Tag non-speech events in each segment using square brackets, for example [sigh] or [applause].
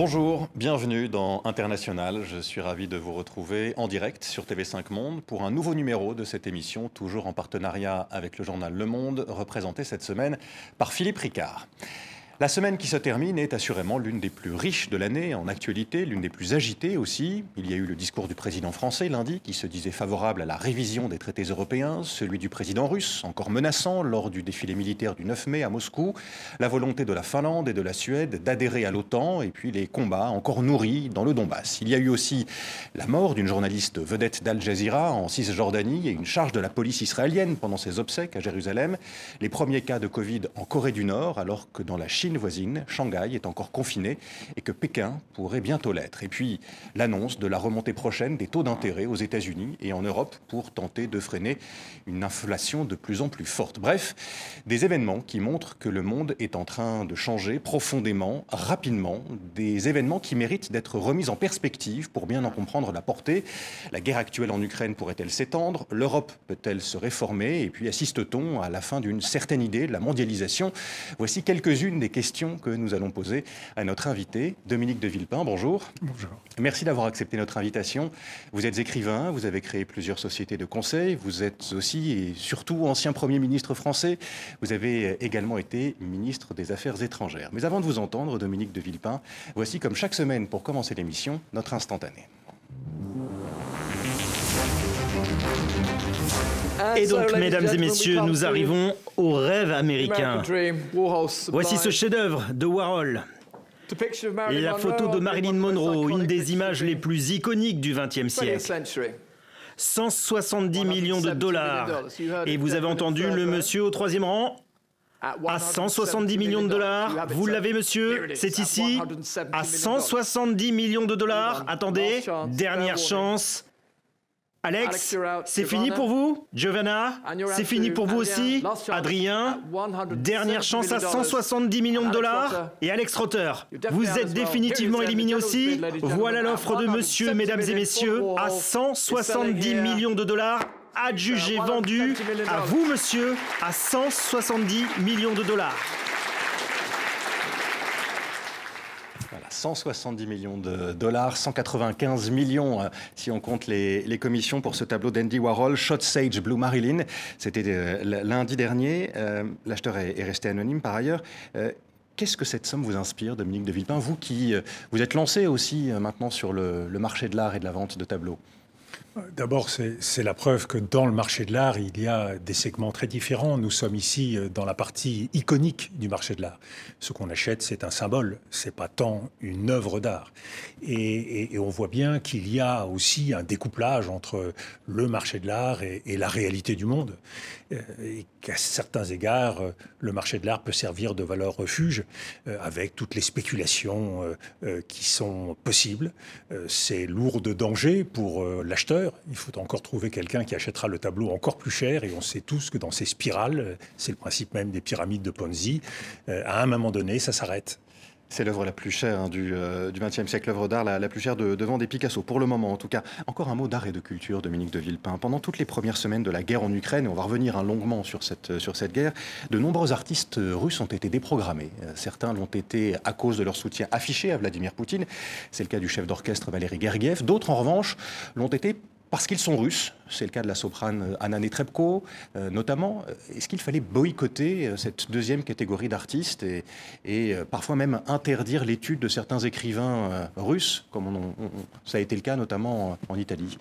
Bonjour, bienvenue dans International. Je suis ravi de vous retrouver en direct sur TV5 Monde pour un nouveau numéro de cette émission, toujours en partenariat avec le journal Le Monde, représenté cette semaine par Philippe Ricard. La semaine qui se termine est assurément l'une des plus riches de l'année en actualité, l'une des plus agitées aussi. Il y a eu le discours du président français lundi qui se disait favorable à la révision des traités européens, celui du président russe, encore menaçant lors du défilé militaire du 9 mai à Moscou, la volonté de la Finlande et de la Suède d'adhérer à l'OTAN et puis les combats encore nourris dans le Donbass. Il y a eu aussi la mort d'une journaliste vedette d'Al Jazeera en Cisjordanie et une charge de la police israélienne pendant ses obsèques à Jérusalem, les premiers cas de Covid en Corée du Nord alors que dans la Chine voisine, Shanghai, est encore confinée et que Pékin pourrait bientôt l'être. Et puis l'annonce de la remontée prochaine des taux d'intérêt aux États-Unis et en Europe pour tenter de freiner une inflation de plus en plus forte. Bref, des événements qui montrent que le monde est en train de changer profondément, rapidement, des événements qui méritent d'être remis en perspective pour bien en comprendre la portée. La guerre actuelle en Ukraine pourrait-elle s'étendre? L'Europe peut-elle se réformer? Et puis assiste-t-on à la fin d'une certaine idée de la mondialisation? Voici quelques-unes des questions que nous allons poser à notre invité, Dominique de Villepin. Bonjour. Bonjour. Merci d'avoir accepté notre invitation. Vous êtes écrivain, vous avez créé plusieurs sociétés de conseil, vous êtes aussi et surtout ancien Premier ministre français. Vous avez également été ministre des Affaires étrangères. Mais avant de vous entendre, Dominique de Villepin, voici comme chaque semaine pour commencer l'émission, notre instantané. Et donc, mesdames et messieurs, nous arrivons au rêve américain. Voici ce chef-d'œuvre de Warhol. Et la photo de Marilyn Monroe, une des images les plus iconiques du XXe siècle. 170 millions de dollars. Et vous avez entendu le monsieur au troisième rang? À 170 millions de dollars. Vous l'avez, monsieur? C'est ici. À 170 millions de dollars. Attendez, dernière chance. Alex, c'est fini pour vous? Giovanna, c'est fini pour vous aussi? Adrien, dernière chance à 170 millions de dollars. Et Alex Rotter, vous êtes définitivement éliminé aussi. Voilà l'offre de monsieur, mesdames et messieurs, à 170 millions de dollars adjugé vendu à vous, monsieur, à 170 millions de dollars. 170 millions de dollars, 195 millions euh, si on compte les, commissions pour ce tableau d'Andy Warhol, Shot Sage Blue Marilyn. C'était euh, lundi dernier. Euh, l'acheteur est, resté anonyme par ailleurs. Qu'est-ce que cette somme vous inspire, Dominique de Villepin? Vous qui vous êtes lancé aussi maintenant sur le marché de l'art et de la vente de tableaux. D'abord, c'est la preuve que dans le marché de l'art, il y a des segments très différents. Nous sommes ici euh, dans la partie iconique du marché de l'art. Ce qu'on achète, c'est un symbole, c'est pas tant une œuvre d'art. Et, on voit bien qu'il y a aussi un découplage entre le marché de l'art et, la réalité du monde. Euh, et qu'à certains égards, euh, le marché de l'art peut servir de valeur refuge avec toutes les spéculations qui sont possibles. C'est lourd de danger pour l'acheteur il faut encore trouver quelqu'un qui achètera le tableau encore plus cher. Et on sait tous que dans ces spirales, c'est le principe même des pyramides de Ponzi, euh, à un moment donné, ça s'arrête. C'est l'œuvre la plus chère hein, du XXe euh, siècle, l'œuvre d'art la, plus chère devant des Picasso, pour le moment en tout cas. Encore un mot d'art et de culture, Dominique de Villepin. Pendant toutes les premières semaines de la guerre en Ukraine, et on va revenir hein, longuement sur cette, sur cette guerre, de nombreux artistes russes ont été déprogrammés. Euh, certains l'ont été à cause de leur soutien affiché à Vladimir Poutine. C'est le cas du chef d'orchestre Valéry Gergiev. D'autres, en revanche, l'ont été parce qu'ils sont russes. C'est le cas de la soprane euh, Anna Netrebko, euh, notamment. Est-ce qu'il fallait boycotter euh, cette deuxième catégorie d'artistes et, parfois même interdire l'étude de certains écrivains russes, comme ça a été le cas notamment en, Italie?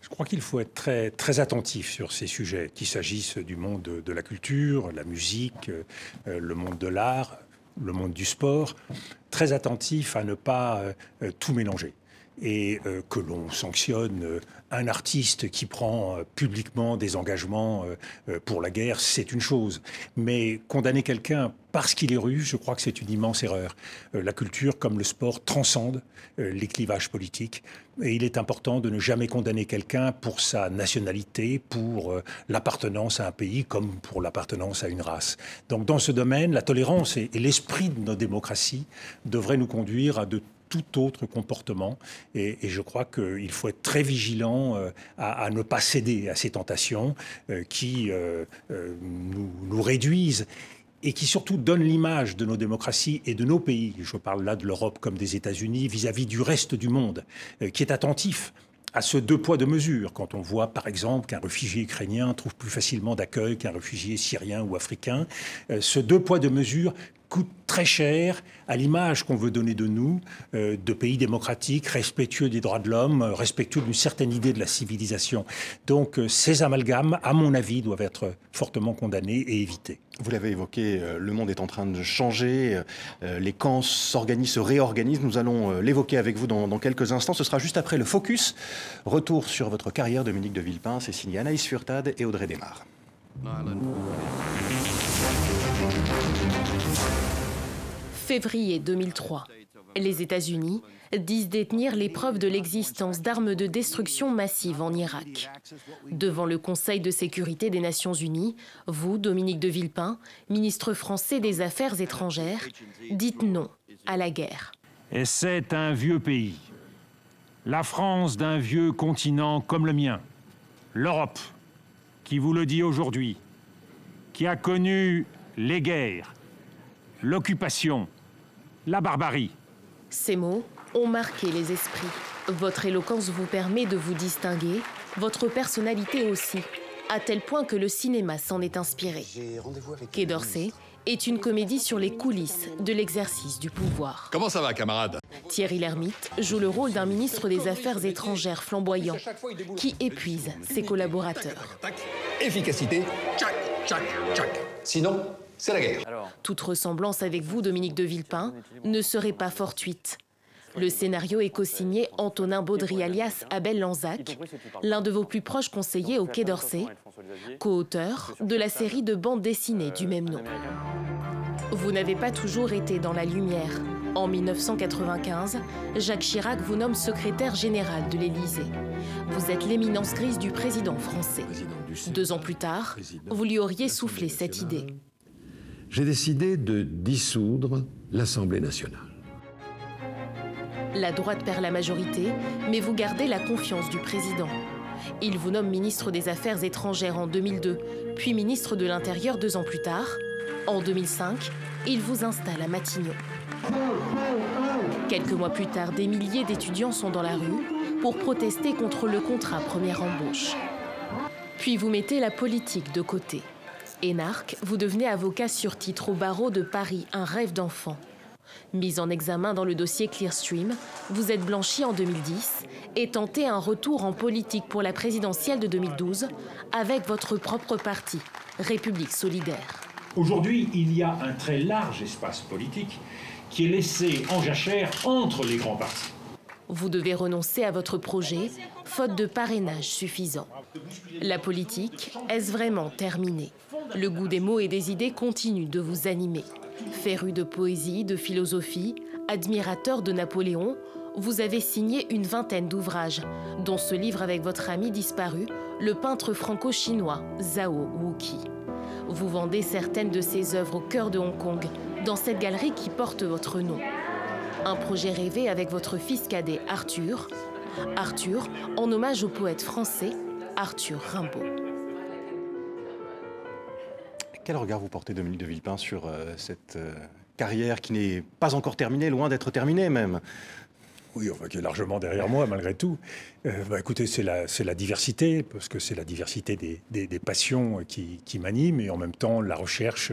Je crois qu'il faut être très, très attentif sur ces sujets, qu'il s'agisse du monde de, la culture, la musique, le monde de l'art, le monde du sport, très attentif à ne pas tout mélanger et que l'on sanctionne un artiste qui prend euh, publiquement des engagements euh, euh, pour la guerre, c'est une chose. Mais condamner quelqu'un parce qu'il est russe, je crois que c'est une immense erreur. La culture, comme le sport, transcende les clivages politiques. Et il est important de ne jamais condamner quelqu'un pour sa nationalité, pour l'appartenance à un pays, comme pour l'appartenance à une race. Donc dans ce domaine, la tolérance et l'esprit de nos démocraties devraient nous conduire à de tout autre comportement. Et, je crois qu'il faut être très vigilant euh, à, ne pas céder à ces tentations euh, qui euh, nous, réduisent et qui surtout donne l'image de nos démocraties et de nos pays, je parle là de l'Europe comme des États-Unis, vis-à-vis du reste du monde, qui est attentif à ce deux poids deux mesures. Quand on voit par exemple qu'un réfugié ukrainien trouve plus facilement d'accueil qu'un réfugié syrien ou africain, ce deux poids deux mesures coûte très cher à l'image qu'on veut donner de nous, euh, de pays démocratiques, respectueux des droits de l'homme, respectueux d'une certaine idée de la civilisation. Donc euh, ces amalgames, à mon avis, doivent être fortement condamnés et évités. Vous l'avez évoqué, euh, le monde est en train de changer, les camps s'organisent, se réorganisent. Nous allons l'évoquer avec vous dans, quelques instants. Ce sera juste après le focus. Retour sur votre carrière, Dominique de Villepin. C'est signé Anaïs Furtad et Audrey Desmar. Février 2003. Les États-Unis disent détenir les preuves de l'existence d'armes de destruction massive en Irak. Devant le Conseil de sécurité des Nations Unies, vous, Dominique de Villepin, ministre français des Affaires étrangères, dites non à la guerre. Et c'est un vieux pays. La France d'un vieux continent comme le mien. L'Europe, qui vous le dit aujourd'hui, qui a connu les guerres, l'occupation, la barbarie. Ces mots ont marqué les esprits. Votre éloquence vous permet de vous distinguer, votre personnalité aussi, à tel point que le cinéma s'en est inspiré. Quai d'Orsay est une comédie sur les coulisses de l'exercice du pouvoir. Comment ça va, camarade? Thierry Lhermitte joue le rôle d'un ministre des Affaires étrangères flamboyant qui épuise ses collaborateurs. Efficacité, tchac, tchac, tchac. Sinon, c'est la guerre. Toute ressemblance avec vous, Dominique de Villepin, ne serait pas fortuite. Le scénario est co-signé Antonin Baudry alias Abel Lanzac, l'un de vos plus proches conseillers au Quai d'Orsay, co-auteur de la série de bandes dessinées du même nom. Vous n'avez pas toujours été dans la lumière. En 1995, Jacques Chirac vous nomme secrétaire général de l'Élysée. Vous êtes l'éminence grise du président français. Deux ans plus tard, vous lui auriez soufflé cette idée j'ai décidé de dissoudre l'Assemblée nationale. La droite perd la majorité, mais vous gardez la confiance du président. Il vous nomme ministre des Affaires étrangères en 2002, puis ministre de l'Intérieur deux ans plus tard. En 2005, il vous installe à Matignon. Quelques mois plus tard, des milliers d'étudiants sont dans la rue pour protester contre le contrat première embauche. Puis vous mettez la politique de côté. Énarque, vous devenez avocat sur titre au barreau de Paris, un rêve d'enfant. Mis en examen dans le dossier Clearstream, vous êtes blanchi en 2010 et tentez un retour en politique pour la présidentielle de 2012 avec votre propre parti, République solidaire. Aujourd'hui, il y a un très large espace politique qui est laissé en jachère entre les grands partis. Vous devez renoncer à votre projet, faute de parrainage suffisant. La politique, est-ce vraiment terminé Le goût des mots et des idées continue de vous animer. Féru de poésie, de philosophie, admirateur de Napoléon, vous avez signé une vingtaine d'ouvrages, dont ce livre avec votre ami disparu, le peintre franco-chinois Zhao Wuki. Vous vendez certaines de ses œuvres au cœur de Hong Kong, dans cette galerie qui porte votre nom. Un projet rêvé avec votre fils cadet Arthur. Arthur, en hommage au poète français Arthur Rimbaud. Quel regard vous portez, Dominique de Villepin, sur euh, cette euh, carrière qui n'est pas encore terminée, loin d'être terminée même? Oui, enfin, qui est largement derrière moi, malgré tout. Euh, bah, écoutez, c'est la, diversité, parce que c'est la diversité des, passions qui, qui m'animent, et en même temps, la recherche,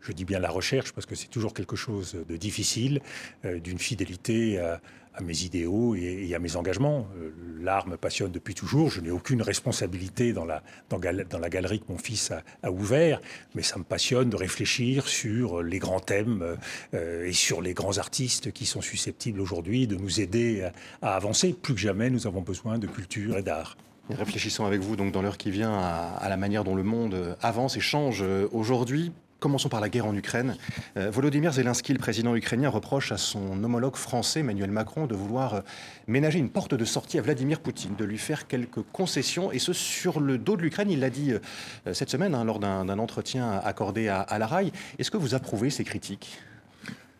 je dis bien la recherche, parce que c'est toujours quelque chose de difficile, d'une fidélité à, à mes idéaux et, à mes engagements. Euh, l'art me passionne depuis toujours. Je n'ai aucune responsabilité dans la, dans, la galerie que mon fils a, ouvert, mais ça me passionne de réfléchir sur les grands thèmes euh, et sur les grands artistes qui sont susceptibles aujourd'hui de nous aider à, avancer. Plus que jamais, nous avons besoin de culture et d'art. Réfléchissons avec vous donc dans l'heure qui vient à, à, la manière dont le monde avance et change aujourd'hui. Commençons par la guerre en Ukraine. Euh, Volodymyr Zelensky, le président ukrainien, reproche à son homologue français Emmanuel Macron de vouloir euh, ménager une porte de sortie à Vladimir Poutine, de lui faire quelques concessions, et ce sur le dos de l'Ukraine. Il l'a dit euh, cette semaine hein, lors d'un entretien accordé à, à la RAI. Est-ce que vous approuvez ces critiques?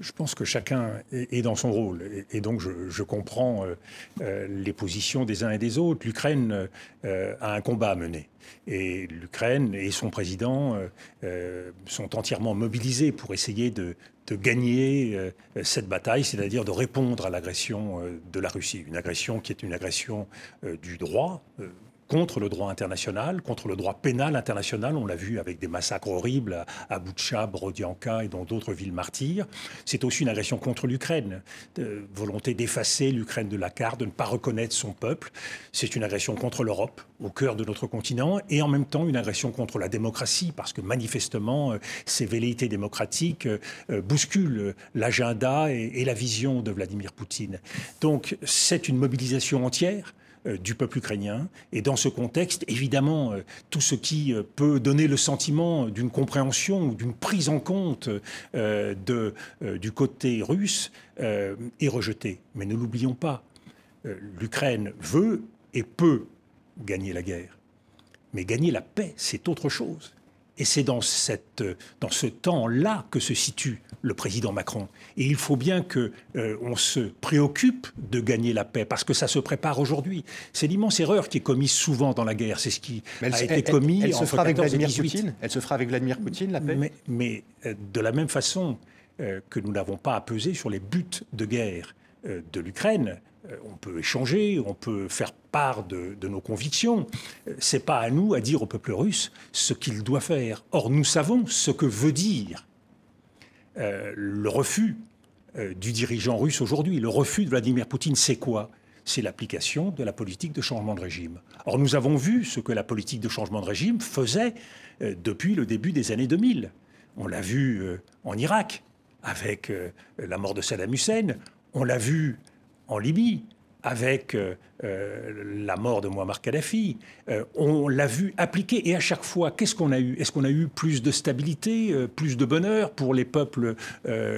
Je pense que chacun est, dans son rôle. Et, donc, je, comprends euh, euh, les positions des uns et des autres. L'Ukraine euh, a un combat à mener. Et l'Ukraine et son président sont entièrement mobilisés pour essayer de, de gagner cette bataille, c'est-à-dire de répondre à l'agression de la Russie. Une agression qui est une agression du droit contre le droit international, contre le droit pénal international. On l'a vu avec des massacres horribles à Boutcha, Brodianka et dans d'autres villes martyrs. C'est aussi une agression contre l'Ukraine, volonté d'effacer l'Ukraine de la carte, de ne pas reconnaître son peuple. C'est une agression contre l'Europe, au cœur de notre continent, et en même temps une agression contre la démocratie, parce que manifestement, euh, ces velléités démocratiques euh, euh, bousculent l'agenda et la vision de Vladimir Poutine. Donc c'est une mobilisation entière euh, du peuple ukrainien. Et dans ce contexte, évidemment, euh, tout ce qui euh, peut donner le sentiment d'une compréhension ou d'une prise en compte du côté russe est rejeté. Mais ne l'oublions pas, l'Ukraine veut et peut gagner la guerre. Mais gagner la paix, c'est autre chose. Et c'est dans, cette, dans ce temps-là que se situe le président Macron. Et il faut bien que euh, on se préoccupe de gagner la paix, parce que ça se prépare aujourd'hui. C'est l'immense erreur qui est commise souvent dans la guerre. C'est ce qui a été commis elle, se fera avec Vladimir Poutine? Elle se fera avec Vladimir Poutine, la paix? Mais, euh, de la même façon euh, que nous n'avons pas à peser sur les buts de guerre de l'Ukraine, on peut échanger, on peut faire part de, nos convictions. C'est pas à nous à dire au peuple russe ce qu'il doit faire. Or, nous savons ce que veut dire euh, le refus euh, du dirigeant russe aujourd'hui, le refus de Vladimir Poutine, c'est quoi? C'est l'application de la politique de changement de régime. Or, nous avons vu ce que la politique de changement de régime faisait euh, depuis le début des années 2000. On l'a vu en Irak avec la mort de Saddam Hussein, on l'a vu en Libye avec euh, euh, la mort de Muammar Kadhafi. Euh, on l'a vu appliquer et à chaque fois, qu'est-ce qu'on a eu? Est-ce qu'on a eu plus de stabilité, plus de bonheur pour les peuples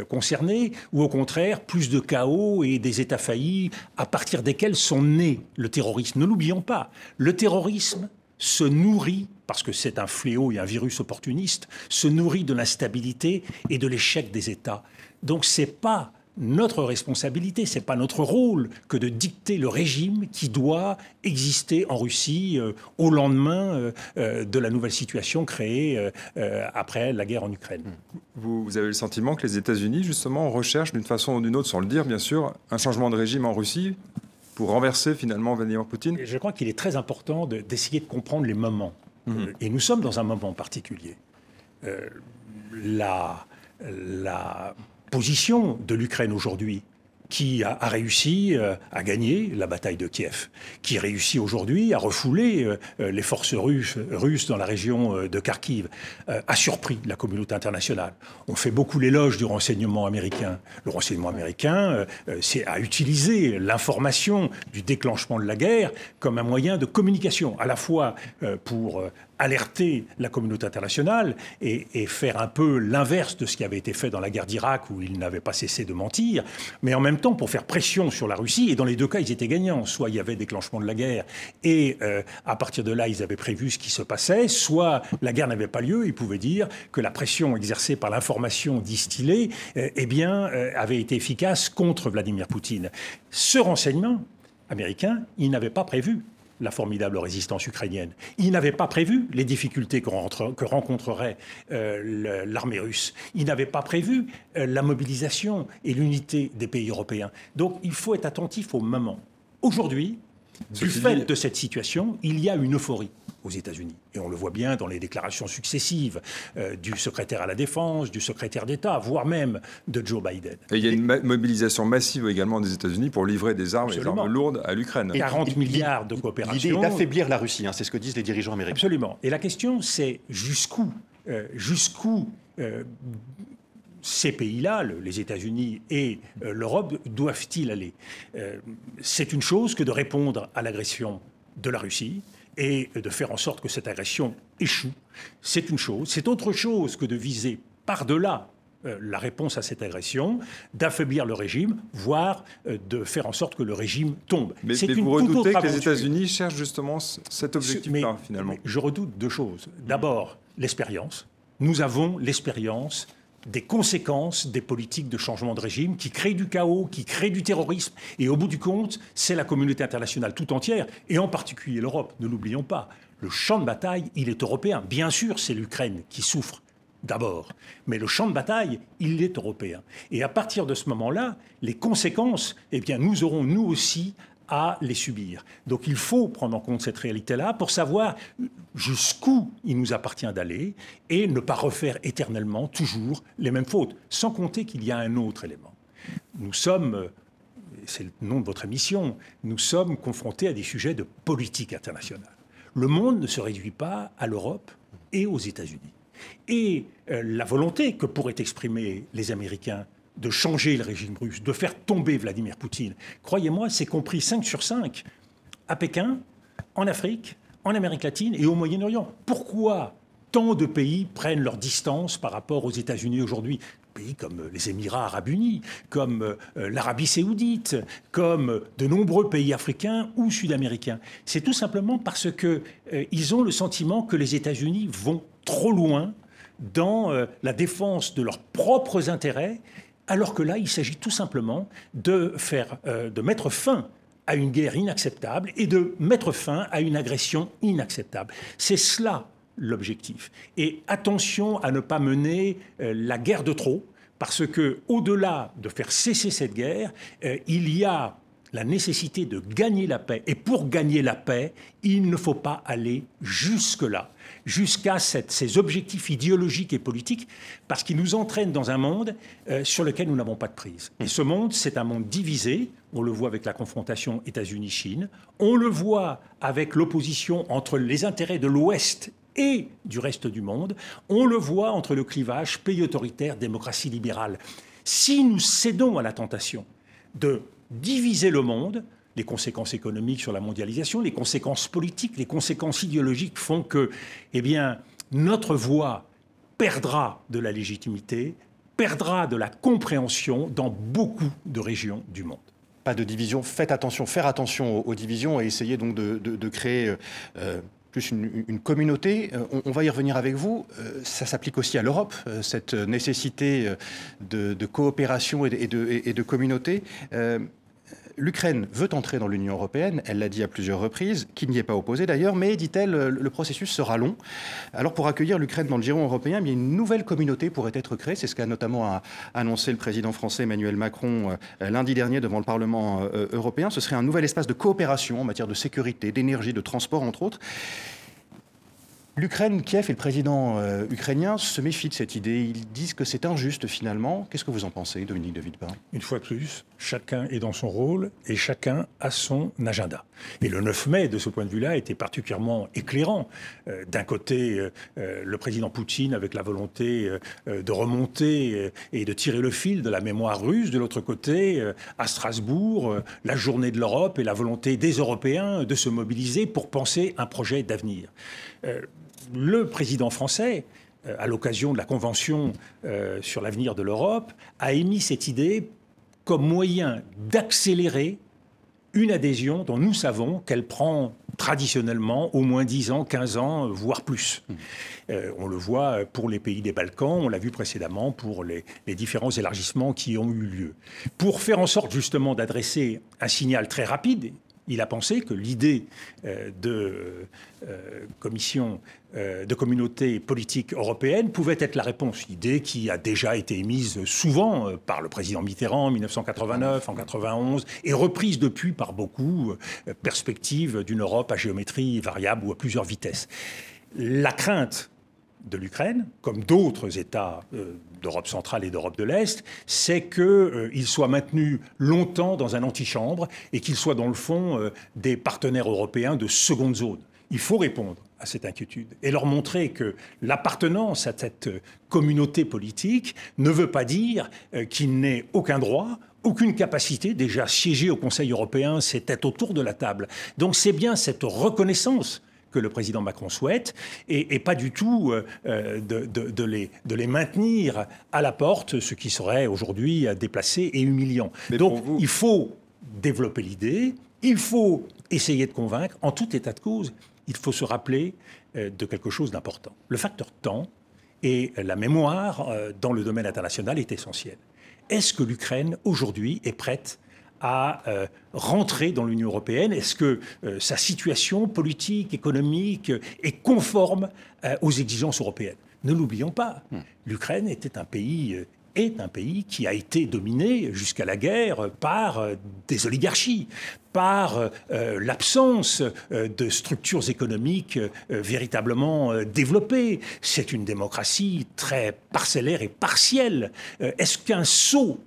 concernés ou au contraire plus de chaos et des États faillis à partir desquels sont nés le terrorisme? Ne l'oublions pas, le terrorisme se nourrit, parce que c'est un fléau et un virus opportuniste, se nourrit de l'instabilité et de l'échec des États. Donc c'est pas notre responsabilité, c'est pas notre rôle que de dicter le régime qui doit exister en Russie euh, au lendemain euh, euh, de la nouvelle situation créée après la guerre en Ukraine. Vous, vous avez le sentiment que les États-Unis, justement, recherchent d'une façon ou d'une autre, sans le dire bien sûr, un changement de régime en Russie pour renverser finalement Vladimir Poutine? Je crois qu'il est très important d'essayer de, comprendre les moments. Mhm. Et nous sommes dans un moment particulier. la, la position de l'Ukraine aujourd'hui qui a, réussi euh, à gagner la bataille de Kiev, qui réussit aujourd'hui à refouler euh, euh, les forces russes, dans la région de Kharkiv, a surpris la communauté internationale. On fait beaucoup l'éloge du renseignement américain. Le renseignement américain c'est a utilisé l'information du déclenchement de la guerre comme un moyen de communication, à la fois pour alerter la communauté internationale et, faire un peu l'inverse de ce qui avait été fait dans la guerre d'Irak où ils n'avaient pas cessé de mentir, mais en même temps pour faire pression sur la Russie. Et dans les deux cas, ils étaient gagnants. Soit il y avait déclenchement de la guerre et euh, à partir de là, ils avaient prévu ce qui se passait, soit la guerre n'avait pas lieu. Ils pouvaient dire que la pression exercée par l'information distillée euh, eh bien, euh, avait été efficace contre Vladimir Poutine. Ce renseignement américain, il n'avait pas prévu la formidable résistance ukrainienne. Il n'avait pas prévu les difficultés que, rencontrerait euh, l'armée russe. Il n'avait pas prévu euh, la mobilisation et l'unité des pays européens. Donc il faut être attentif au moment. Aujourd'hui, du fait de cette situation, il y a une euphorie aux États-Unis. Et on le voit bien dans les déclarations successives euh, du secrétaire à la Défense, du secrétaire d'État, voire même de Joe Biden. Et il y a une mobilisation massive également des États-Unis pour livrer des armes, des armes lourdes à l'Ukraine. 40 milliards de coopération. L'idée est d'affaiblir la Russie, hein, c'est ce que disent les dirigeants américains. Absolument. Et la question, c'est jusqu'où euh, jusqu'où euh, ces pays-là, les États-Unis et l'Europe, doivent-ils aller? C'est une chose que de répondre à l'agression de la Russie, et de faire en sorte que cette agression échoue, c'est une chose. C'est autre chose que de viser par-delà euh, la réponse à cette agression, d'affaiblir le régime, voire euh, de faire en sorte que le régime tombe. Mais, mais vous redoutez que les États-Unis cherchent justement cet objectif-là, finalement Je redoute deux choses. D'abord, l'expérience. Nous avons l'expérience des conséquences des politiques de changement de régime qui créent du chaos, qui créent du terrorisme. Et au bout du compte, c'est la communauté internationale tout entière, et en particulier l'Europe, ne l'oublions pas. Le champ de bataille, il est européen. Bien sûr, c'est l'Ukraine qui souffre d'abord, mais le champ de bataille, il est européen. Et à partir de ce moment-là, les conséquences, eh bien, nous aurons nous aussi à les subir. Donc il faut prendre en compte cette réalité-là pour savoir jusqu'où il nous appartient d'aller et ne pas refaire éternellement toujours les mêmes fautes, sans compter qu'il y a un autre élément. Nous sommes, c'est le nom de votre émission, nous sommes confrontés à des sujets de politique internationale. Le monde ne se réduit pas à l'Europe et aux États-Unis. Et euh, la volonté que pourraient exprimer les Américains de changer le régime russe, de faire tomber Vladimir Poutine, croyez-moi, c'est compris 5 sur 5 à Pékin, en Afrique, en Amérique latine et au Moyen-Orient. Pourquoi tant de pays prennent leur distance par rapport aux États-Unis aujourd'hui? Pays comme les Émirats arabes unis, comme euh, l'Arabie saoudite, comme de nombreux pays africains ou sud-américains. C'est tout simplement parce qu'ils euh, ont le sentiment que les États-Unis vont trop loin dans euh, la défense de leurs propres intérêts alors que là, il s'agit tout simplement euh, de mettre fin à une guerre inacceptable et de mettre fin à une agression inacceptable. C'est cela l'objectif. Et attention à ne pas mener euh, la guerre de trop, parce que au-delà de faire cesser cette guerre, euh, il y a la nécessité de gagner la paix. Et pour gagner la paix, il ne faut pas aller jusque-là jusqu'à ces objectifs idéologiques et politiques, parce qu'ils nous entraînent dans un monde euh, sur lequel nous n'avons pas de prise. Et ce monde, c'est un monde divisé. On le voit avec la confrontation États-Unis-Chine. On le voit avec l'opposition entre les intérêts de l'Ouest et du reste du monde. On le voit entre le clivage pays autoritaire, démocratie libérale. Si nous cédons à la tentation de diviser le monde, les conséquences économiques sur la mondialisation, les conséquences politiques, les conséquences idéologiques font que, eh bien, notre voix perdra de la légitimité, perdra de la compréhension dans beaucoup de régions du monde. Pas de division, faites attention, faire attention aux, divisions et essayez donc de, créer euh, plus une, communauté. Euh, on, va y revenir avec vous. Euh, ça s'applique aussi à l'Europe, cette nécessité de, coopération et de, et de communauté l'Ukraine veut entrer dans l'Union européenne, elle l'a dit à plusieurs reprises, qui n'y est pas opposée d'ailleurs, mais dit-elle, le processus sera long. Alors pour accueillir l'Ukraine dans le giron européen, une nouvelle communauté pourrait être créée, c'est ce qu'a notamment annoncé le président français Emmanuel Macron euh, lundi dernier devant le Parlement euh, européen. Ce serait un nouvel espace de coopération en matière de sécurité, d'énergie, de transport entre autres. L'Ukraine, Kiev et le président euh, ukrainien se méfient de cette idée. Ils disent que c'est injuste finalement. Qu'est-ce que vous en pensez, Dominique de Villepin? Une fois de plus, chacun est dans son rôle et chacun a son agenda. Et le 9 mai, de ce point de vue-là, était particulièrement éclairant. Euh, d'un côté, euh, le président Poutine avec la volonté de remonter et de tirer le fil de la mémoire russe. De l'autre côté, à Strasbourg, la journée de l'Europe et la volonté des Européens de se mobiliser pour penser un projet d'avenir le président français, euh, à l'occasion de la Convention euh, sur l'avenir de l'Europe, a émis cette idée comme moyen d'accélérer une adhésion dont nous savons qu'elle prend traditionnellement au moins 10 ans, 15 ans, voire plus. Mmh. Euh, on le voit pour les pays des Balkans, on l'a vu précédemment pour les, différents élargissements qui ont eu lieu. Pour faire en sorte justement d'adresser un signal très rapide, il a pensé que l'idée de commission euh, de communauté politique européenne pouvait être la réponse. Idée qui a déjà été émise souvent euh, par le président Mitterrand en 1989, en 91, et reprise depuis par beaucoup, euh, perspective d'une Europe à géométrie variable ou à plusieurs vitesses. La crainte de l'Ukraine, comme d'autres États d'Europe centrale et d'Europe de l'Est, c'est qu'il soit maintenu longtemps dans un antichambre et qu'il soit dans le fond des partenaires européens de seconde zone. Il faut répondre à cette inquiétude et leur montrer que l'appartenance à cette communauté politique ne veut pas dire euh, qu'il n'ait aucun droit, aucune capacité. Déjà, siéger au Conseil européen, c'était autour de la table. Donc c'est bien cette reconnaissance que le président Macron souhaite, et, pas du tout euh, euh, de, les, de, les, maintenir à la porte, ce qui serait aujourd'hui déplacé et humiliant. Donc il faut développer l'idée, il faut essayer de convaincre, en tout état de cause, il faut se rappeler euh, de quelque chose d'important. Le facteur temps et la mémoire dans le domaine international est essentielle. Est-ce que l'Ukraine, aujourd'hui, est prête à rentrer dans l'Union européenne Est-ce que sa situation politique, économique est conforme aux exigences européennes? Ne l'oublions pas, hmm. l'Ukraine était un pays est un pays qui a été dominé jusqu'à la guerre par euh, des oligarchies, par euh, l'absence euh, de structures économiques véritablement développées. C'est une démocratie très parcellaire et partielle. Est-ce qu'un saut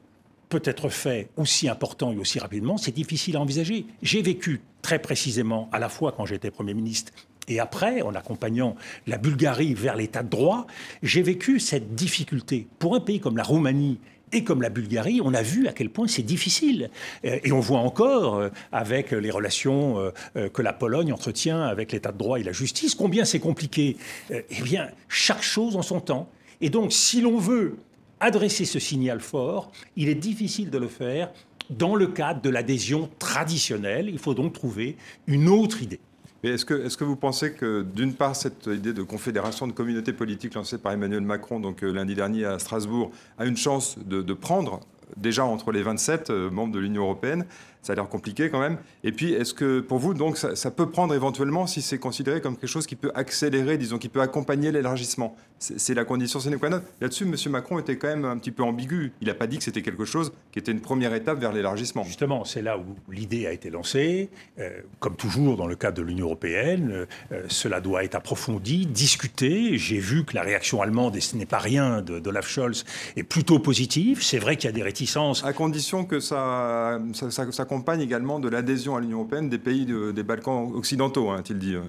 peut être fait aussi important et aussi rapidement C'est difficile à envisager. J'ai vécu très précisément, à la fois quand j'étais Premier ministre et après, en accompagnant la Bulgarie vers l'état de droit, j'ai vécu cette difficulté. Pour un pays comme la Roumanie et comme la Bulgarie, on a vu à quel point c'est difficile. Euh, et on voit encore, euh, avec les relations euh, que la Pologne entretient avec l'état de droit et la justice, combien c'est compliqué. Eh bien, chaque chose en son temps. Et donc, si l'on veut adresser ce signal fort, il est difficile de le faire dans le cadre de l'adhésion traditionnelle. Il faut donc trouver une autre idée est-ce que, est que, vous pensez que, d'une part, cette idée de confédération de communautés politiques lancée par Emmanuel Macron donc, euh, lundi dernier à Strasbourg a une chance de, prendre déjà entre les 27 euh, membres de l'Union européenne ça a l'air compliqué quand même. Et puis, est-ce que pour vous, donc, ça, peut prendre éventuellement, si c'est considéré comme quelque chose qui peut accélérer, disons, qui peut accompagner l'élargissement? C'est la condition sine qua non. Là-dessus, M. Macron était quand même un petit peu ambigu. Il n'a pas dit que c'était quelque chose qui était une première étape vers l'élargissement. Justement, c'est là où l'idée a été lancée. Euh, comme toujours dans le cadre de l'Union européenne, euh, cela doit être approfondi, discuté. J'ai vu que la réaction allemande, et ce n'est pas rien de, de Olaf Scholz, est plutôt positive. C'est vrai qu'il y a des réticences. À condition que ça, ça, ça, ça accompagne également de l'adhésion à l'Union européenne des pays des Balkans occidentaux, hein, a-t-il dit. Euh,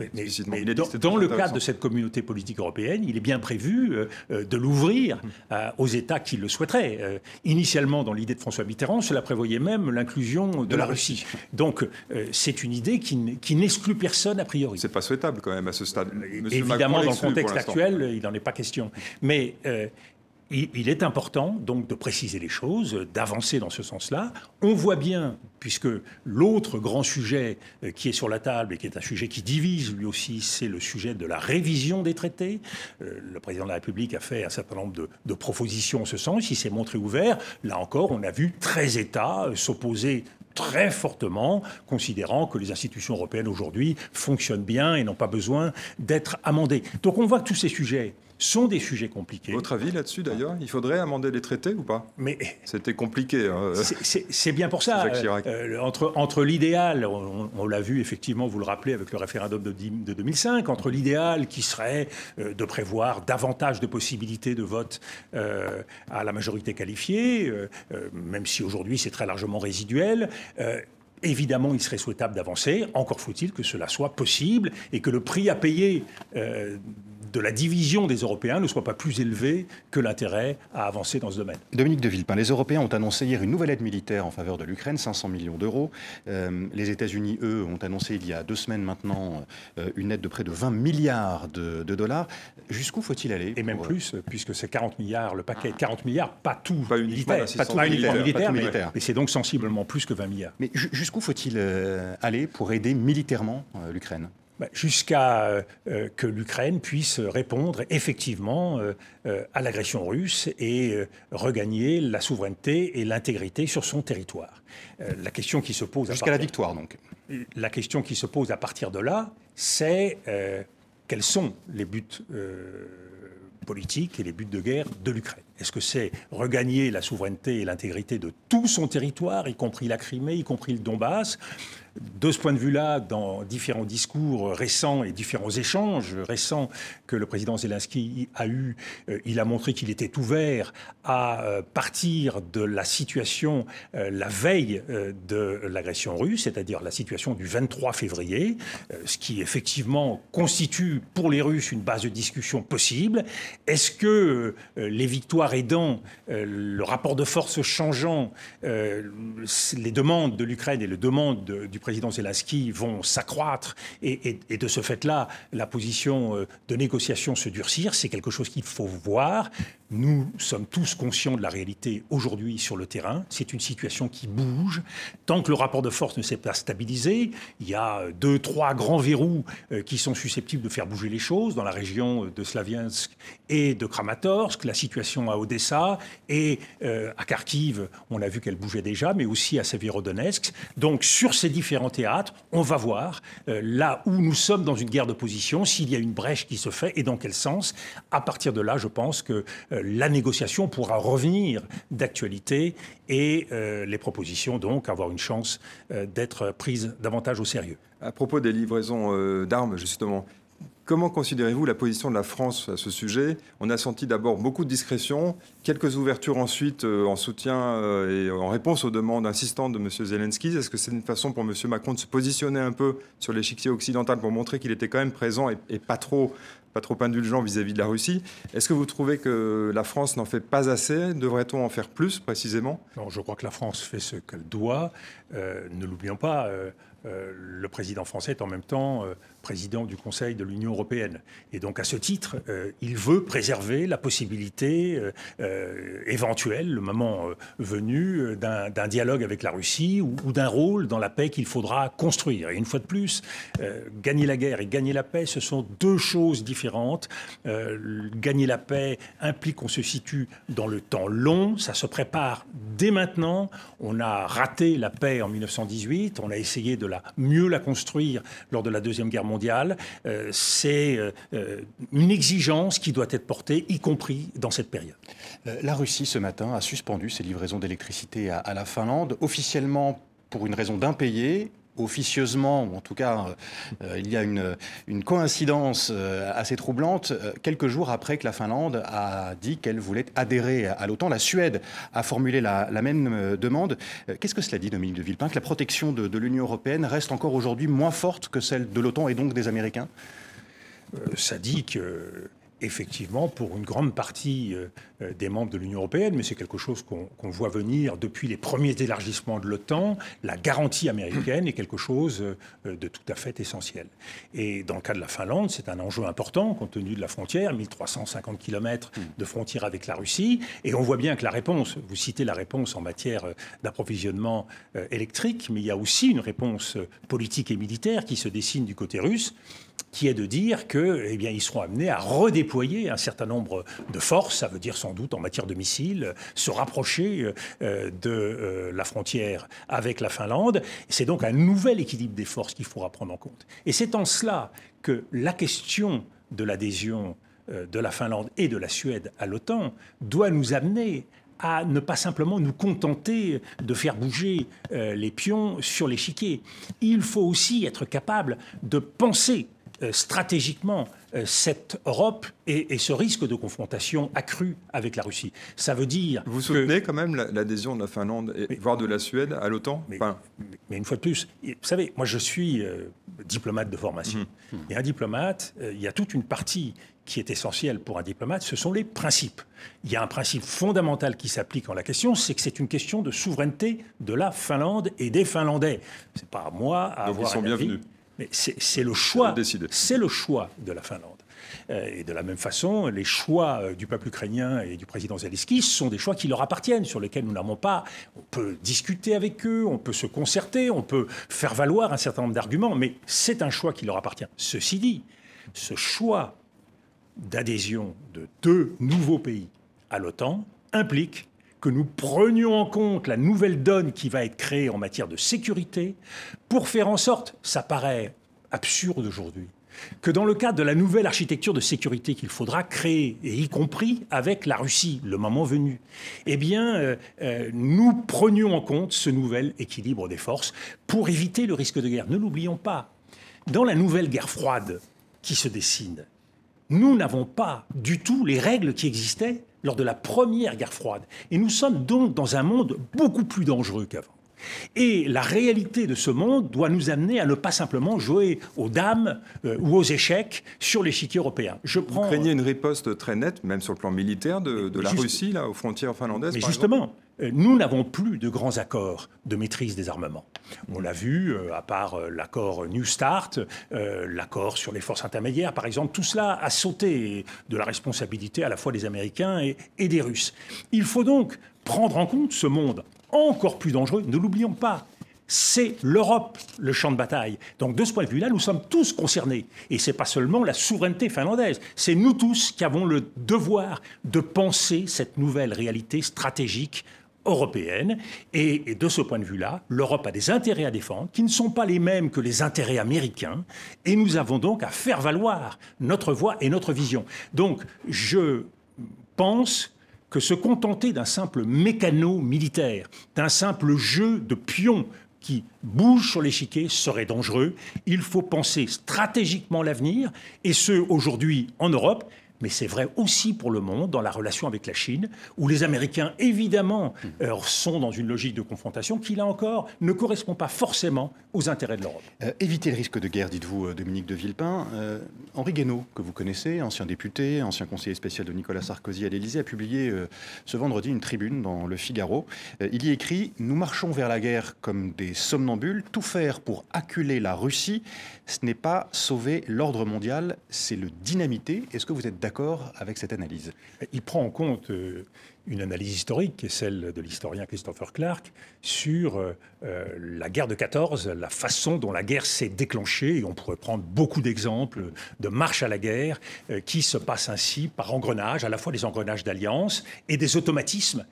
mais, dans, le cadre de cette communauté politique européenne, il est bien prévu euh, euh, de l'ouvrir aux États qui le souhaiteraient. initialement, dans l'idée de François Mitterrand, cela prévoyait même l'inclusion de, la Russie. Donc, c'est une idée qui n'exclut personne a priori. C'est pas souhaitable quand même à ce stade. Évidemment, dans le contexte actuel, il n'en est pas question. Mais il est important donc de préciser les choses, d'avancer dans ce sens-là. On voit bien, puisque l'autre grand sujet euh, qui est sur la table et qui est un sujet qui divise lui aussi, c'est le sujet de la révision des traités. Euh, le président de la République a fait un certain nombre de, propositions en ce sens. Il s'est montré ouvert. Là encore, on a vu 13 États euh, s'opposer très fortement, considérant que les institutions européennes aujourd'hui fonctionnent bien et n'ont pas besoin d'être amendées. Donc on voit que tous ces sujets sont des sujets compliqués. Votre avis là-dessus d'ailleurs Il faudrait amender les traités ou pas? Mais c'était compliqué. Hein. C'est bien pour ça. Euh, entre entre l'idéal, on, l'a vu effectivement, vous le rappelez avec le référendum de, 2005, entre l'idéal qui serait euh, de prévoir davantage de possibilités de vote euh, à la majorité qualifiée, même si aujourd'hui c'est très largement résiduel. Évidemment, il serait souhaitable d'avancer. Encore faut-il que cela soit possible et que le prix à payer de la division des Européens ne soit pas plus élevé que l'intérêt à avancer dans ce domaine. Dominique de Villepin, les Européens ont annoncé hier une nouvelle aide militaire en faveur de l'Ukraine, 500 millions d'euros. Euh, les États-Unis, eux, ont annoncé il y a deux semaines maintenant euh, une aide de près de 20 milliards de, dollars. Jusqu'où faut-il aller Et même plus, puisque c'est 40 milliards, le paquet de 40 milliards, pas tout pas militaire, pas tout militaire, mais, c'est donc sensiblement plus que 20 milliards. Mais jusqu'où faut-il euh, aller pour aider militairement l'Ukraine? Jusqu'à euh, euh, que l'Ukraine puisse répondre effectivement euh, à l'agression russe et regagner la souveraineté et l'intégrité sur son territoire. la question qui se pose jusqu'à la victoire donc. La question qui se pose à partir de là, c'est quels sont les buts politiques et les buts de guerre de l'Ukraine? Est-ce que c'est regagner la souveraineté et l'intégrité de tout son territoire, y compris la Crimée, y compris le Donbass? De ce point de vue-là, dans différents discours récents et différents échanges récents que le président Zelensky a eus, euh, il a montré qu'il était ouvert à euh, partir de la situation euh, la veille de l'agression russe, c'est-à-dire la situation du 23 février, ce qui effectivement constitue pour les Russes une base de discussion possible. Est-ce que les victoires aidant, le rapport de force changeant, les demandes de l'Ukraine et les demandes du président Zelensky vont s'accroître et, de ce fait-là, la position euh, de négociation se durcir. C'est quelque chose qu'il faut voir. Nous sommes tous conscients de la réalité aujourd'hui sur le terrain. C'est une situation qui bouge. Tant que le rapport de force ne s'est pas stabilisé, il y a deux, trois grands verrous euh, qui sont susceptibles de faire bouger les choses dans la région de Slaviansk et de Kramatorsk, la situation à Odessa et euh, à Kharkiv, on a vu qu'elle bougeait déjà, mais aussi à Severodonetsk. Donc sur ces différents théâtres, on va voir euh, là où nous sommes dans une guerre de position, s'il y a une brèche qui se fait et dans quel sens. À partir de là, je pense que la négociation pourra revenir d'actualité et euh, les propositions, donc, avoir une chance euh, d'être prises davantage au sérieux. À propos des livraisons euh, d'armes, justement, Comment considérez-vous la position de la France à ce sujet? On a senti d'abord beaucoup de discrétion, quelques ouvertures ensuite en soutien et en réponse aux demandes insistantes de M. Zelensky. Est-ce que c'est une façon pour M. Macron de se positionner un peu sur l'échiquier occidental pour montrer qu'il était quand même présent et pas trop pas trop indulgent vis-à-vis de la Russie? Est-ce que vous trouvez que la France n'en fait pas assez? Devrait-on en faire plus précisément? Non, je crois que la France fait ce qu'elle doit. Euh, ne l'oublions pas, euh, euh, le président français est en même temps président du Conseil de l'Union européenne. Et donc, à ce titre, il veut préserver la possibilité éventuelle, le moment venu, d'un dialogue avec la Russie ou, ou d'un rôle dans la paix qu'il faudra construire. Et une fois de plus, gagner la guerre et gagner la paix, ce sont deux choses différentes. gagner la paix implique qu'on se situe dans le temps long, ça se prépare dès maintenant. On a raté la paix en 1918, on a essayé de la, mieux la construire lors de la Deuxième Guerre mondiale. Euh, c'est euh, euh, une exigence qui doit être portée, y compris dans cette période. La Russie, ce matin, a suspendu ses livraisons d'électricité à, à la Finlande, officiellement pour une raison d'impayé officieusement, en tout cas, euh, il y a une, coïncidence euh, assez troublante. Euh, quelques jours après que la Finlande a dit qu'elle voulait adhérer à l'OTAN, la Suède a formulé la, même demande. Qu'est-ce que cela dit, Dominique de Villepin, que la protection de, l'Union européenne reste encore aujourd'hui moins forte que celle de l'OTAN et donc des Américains? Ça dit que effectivement pour une grande partie des membres de l'Union européenne, mais c'est quelque chose qu'on voit venir depuis les premiers élargissements de l'OTAN. La garantie américaine est quelque chose euh, de tout à fait essentiel. Et dans le cas de la Finlande, c'est un enjeu important compte tenu de la frontière, 1350 km de frontière avec la Russie. Et on voit bien que la réponse, vous citez la réponse en matière d'approvisionnement électrique, mais il y a aussi une réponse politique et militaire qui se dessine du côté russe qui est de dire que, eh seront amenés à redéployer un certain nombre de forces, ça veut dire sans doute en matière de missiles, se rapprocher euh, de euh, la frontière avec la Finlande. C'est donc un nouvel équilibre des forces qu'il faudra prendre en compte. Et c'est en cela que la question de l'adhésion euh, de la Finlande et de la Suède à l'OTAN doit nous amener à ne pas simplement nous contenter de faire bouger les pions sur l'échiquier. Il faut aussi être capable de penser euh, stratégiquement euh, cette Europe et, ce risque de confrontation accru avec la Russie. Ça veut dire. Vous soutenez quand même l'adhésion de la Finlande, et, voire de la Suède, à l'OTAN? Mais, mais, une fois de plus, vous savez, moi je suis euh, diplomate de formation. Mmh. Et un diplomate, il y a toute une partie qui est essentielle pour un diplomate, ce sont les principes. Il y a un principe fondamental qui s'applique en la question, c'est que c'est une question de souveraineté de la Finlande et des Finlandais. C'est pas à moi à Donc avoir ils sont bienvenus. Mais c'est le choix. C'est le choix de la Finlande. Euh, et de la même façon, les choix euh, du peuple ukrainien et du président Zelensky sont des choix qui leur appartiennent, sur lesquels nous n'avons pas. On peut discuter avec eux, on peut se concerter, on peut faire valoir un certain nombre d'arguments, mais c'est un choix qui leur appartient. Ceci dit, ce choix d'adhésion de deux nouveaux pays à l'OTAN implique que nous prenions en compte la nouvelle donne qui va être créée en matière de sécurité pour faire en sorte, ça paraît absurde aujourd'hui, que dans le cadre de la nouvelle architecture de sécurité qu'il faudra créer, et y compris avec la Russie, le moment venu, eh bien, euh, euh, nous prenions en compte ce nouvel équilibre des forces pour éviter le risque de guerre. Ne l'oublions pas, dans la nouvelle guerre froide qui se dessine, nous n'avons pas du tout les règles qui existaient lors de la première guerre froide. Et nous sommes donc dans un monde beaucoup plus dangereux qu'avant. Et la réalité de ce monde doit nous amener à ne pas simplement jouer aux dames euh, ou aux échecs sur l'échiquier européen. Je prends... Vous craignez une riposte très nette, même sur le plan militaire, de, la Russie, là, aux frontières finlandaises Mais justement, euh, nous n'avons plus de grands accords de maîtrise des armements. On l'a vu, euh, à part l'accord New Start, l'accord sur les forces intermédiaires, par exemple, tout cela a sauté de la responsabilité à la fois des Américains et des Russes. Il faut donc prendre en compte ce monde encore plus dangereux, ne l'oublions pas, c'est l'Europe, le champ de bataille. Donc de ce point de vue-là, nous sommes tous concernés. Et ce n'est pas seulement la souveraineté finlandaise, c'est nous tous qui avons le devoir de penser cette nouvelle réalité stratégique européenne. Et, de ce point de vue-là, l'Europe a des intérêts à défendre qui ne sont pas les mêmes que les intérêts américains. Et nous avons donc à faire valoir notre voix et notre vision. Donc je pense que se contenter d'un simple mécano militaire, d'un simple jeu de pions qui bouge sur l'échiquier serait dangereux. Il faut penser stratégiquement l'avenir, et ce, aujourd'hui en Europe, mais c'est vrai aussi pour le monde, dans la relation avec la Chine, où les Américains, évidemment, euh, sont dans une logique de confrontation qui, là encore, ne correspond pas forcément aux intérêts de l'Europe. Euh, éviter le risque de guerre, dites-vous, euh, Dominique de Villepin. Henri Guénaud, que vous connaissez, ancien député, ancien conseiller spécial de Nicolas Sarkozy à l'Élysée, a publié ce vendredi une tribune dans Le Figaro. il y écrit Nous marchons vers la guerre comme des somnambules. Tout faire pour acculer la Russie, ce n'est pas sauver l'ordre mondial, c'est le dynamiter. Est-ce que vous êtes d'accord avec cette analyse Il prend en compte euh, une analyse historique, qui est celle de l'historien Christopher Clark, sur euh, euh, la guerre de 14, la façon dont la guerre s'est déclenchée. On pourrait prendre beaucoup d'exemples de marche à la guerre qui se passe ainsi par engrenage, à la fois des engrenages d'alliance et des automatismes,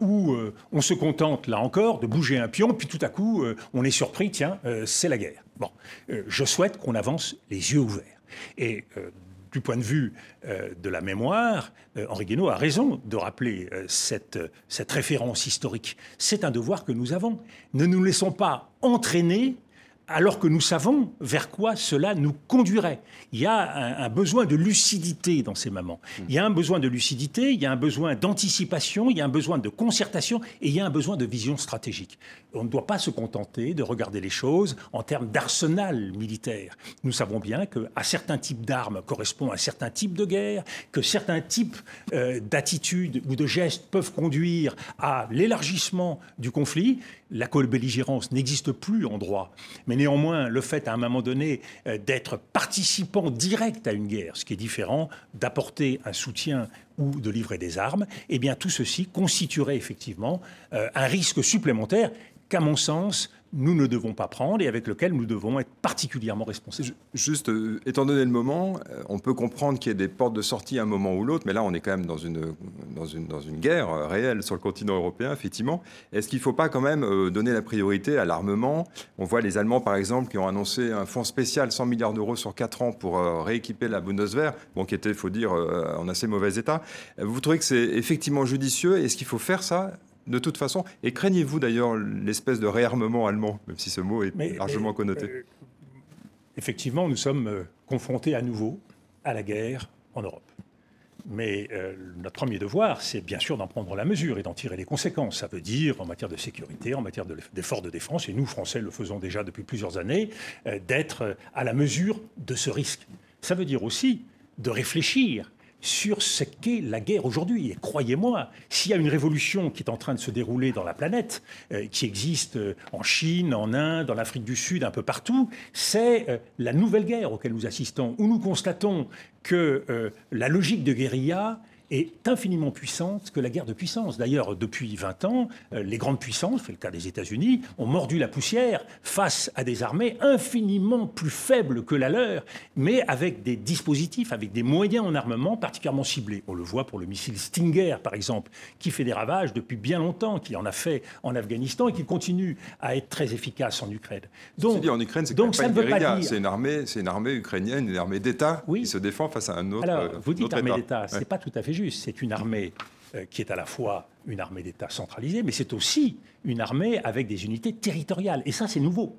où on se contente, là encore, de bouger un pion, puis tout à coup, on est surpris, tiens, c'est la guerre. Bon, je souhaite qu'on avance les yeux ouverts. Et du point de vue euh, de la mémoire, euh, Henri Guénaud a raison de rappeler euh, cette, cette référence historique. C'est un devoir que nous avons. Ne nous laissons pas entraîner alors que nous savons vers quoi cela nous conduirait. Il y a un, besoin de lucidité dans ces moments. Il y a un besoin de lucidité, il y a un besoin d'anticipation, il y a un besoin de concertation et il y a un besoin de vision stratégique. On ne doit pas se contenter de regarder les choses en termes d'arsenal militaire. Nous savons bien qu'à certains types d'armes correspond un certain type de guerre, que certains types euh, d'attitudes ou de gestes peuvent conduire à l'élargissement du conflit. La co-belligérance n'existe plus en droit. Mais néanmoins, le fait à un moment donné euh, d'être participant direct à une guerre, ce qui est différent d'apporter un soutien ou de livrer des armes, eh bien tout ceci constituerait effectivement euh, un risque supplémentaire qu'à mon sens, nous ne devons pas prendre et avec lequel nous devons être particulièrement responsables. Juste, euh, étant donné le moment, euh, on peut comprendre qu'il y ait des portes de sortie à un moment ou l'autre, mais là, on est quand même dans une, dans une, dans une guerre euh, réelle sur le continent européen, effectivement. Est-ce qu'il ne faut pas quand même donner la priorité à l'armement? On voit les Allemands, par exemple, qui ont annoncé un fonds spécial 100 milliards d'euros sur 4 ans pour rééquiper la Bundeswehr, bon, qui était, il faut dire, en assez mauvais état. Vous trouvez que c'est effectivement judicieux? Est-ce qu'il faut faire ça? De toute façon. Et craignez-vous d'ailleurs l'espèce de réarmement allemand, même si ce mot est largement connoté euh, Effectivement, nous sommes euh, confrontés à nouveau à la guerre en Europe. Mais euh, notre premier devoir, c'est bien sûr d'en prendre la mesure et d'en tirer les conséquences. Ça veut dire, en matière de sécurité, en matière d'efforts de, défense, et nous, Français, le faisons déjà depuis plusieurs années, d'être à la mesure de ce risque. Ça veut dire aussi de réfléchir sur ce qu'est la guerre aujourd'hui. Et croyez-moi, s'il y a une révolution qui est en train de se dérouler dans la planète, euh, qui existe euh, en Chine, en Inde, en Afrique du Sud, un peu partout, c'est euh, la nouvelle guerre auquel nous assistons, où nous constatons que la logique de guérilla est infiniment puissante que la guerre de puissance. D'ailleurs, depuis 20 ans, euh, les grandes puissances, c'est le cas des États-Unis, ont mordu la poussière face à des armées infiniment plus faibles que la leur, mais avec des dispositifs, avec des moyens en armement particulièrement ciblés. On le voit pour le missile Stinger, par exemple, qui fait des ravages depuis bien longtemps, qui en a fait en Afghanistan et qui continue à être très efficace en Ukraine. Donc, dit, en Ukraine, c'est donc ça ne veut pas dire... C'est une armée, c'est une armée ukrainienne, une armée d'État qui se défend face à un autre. Alors, vous dites armée d'État, c'est pas tout à fait c'est une armée euh, qui est à la fois une armée d'État centralisée, mais c'est aussi une armée avec des unités territoriales. Et ça, c'est nouveau.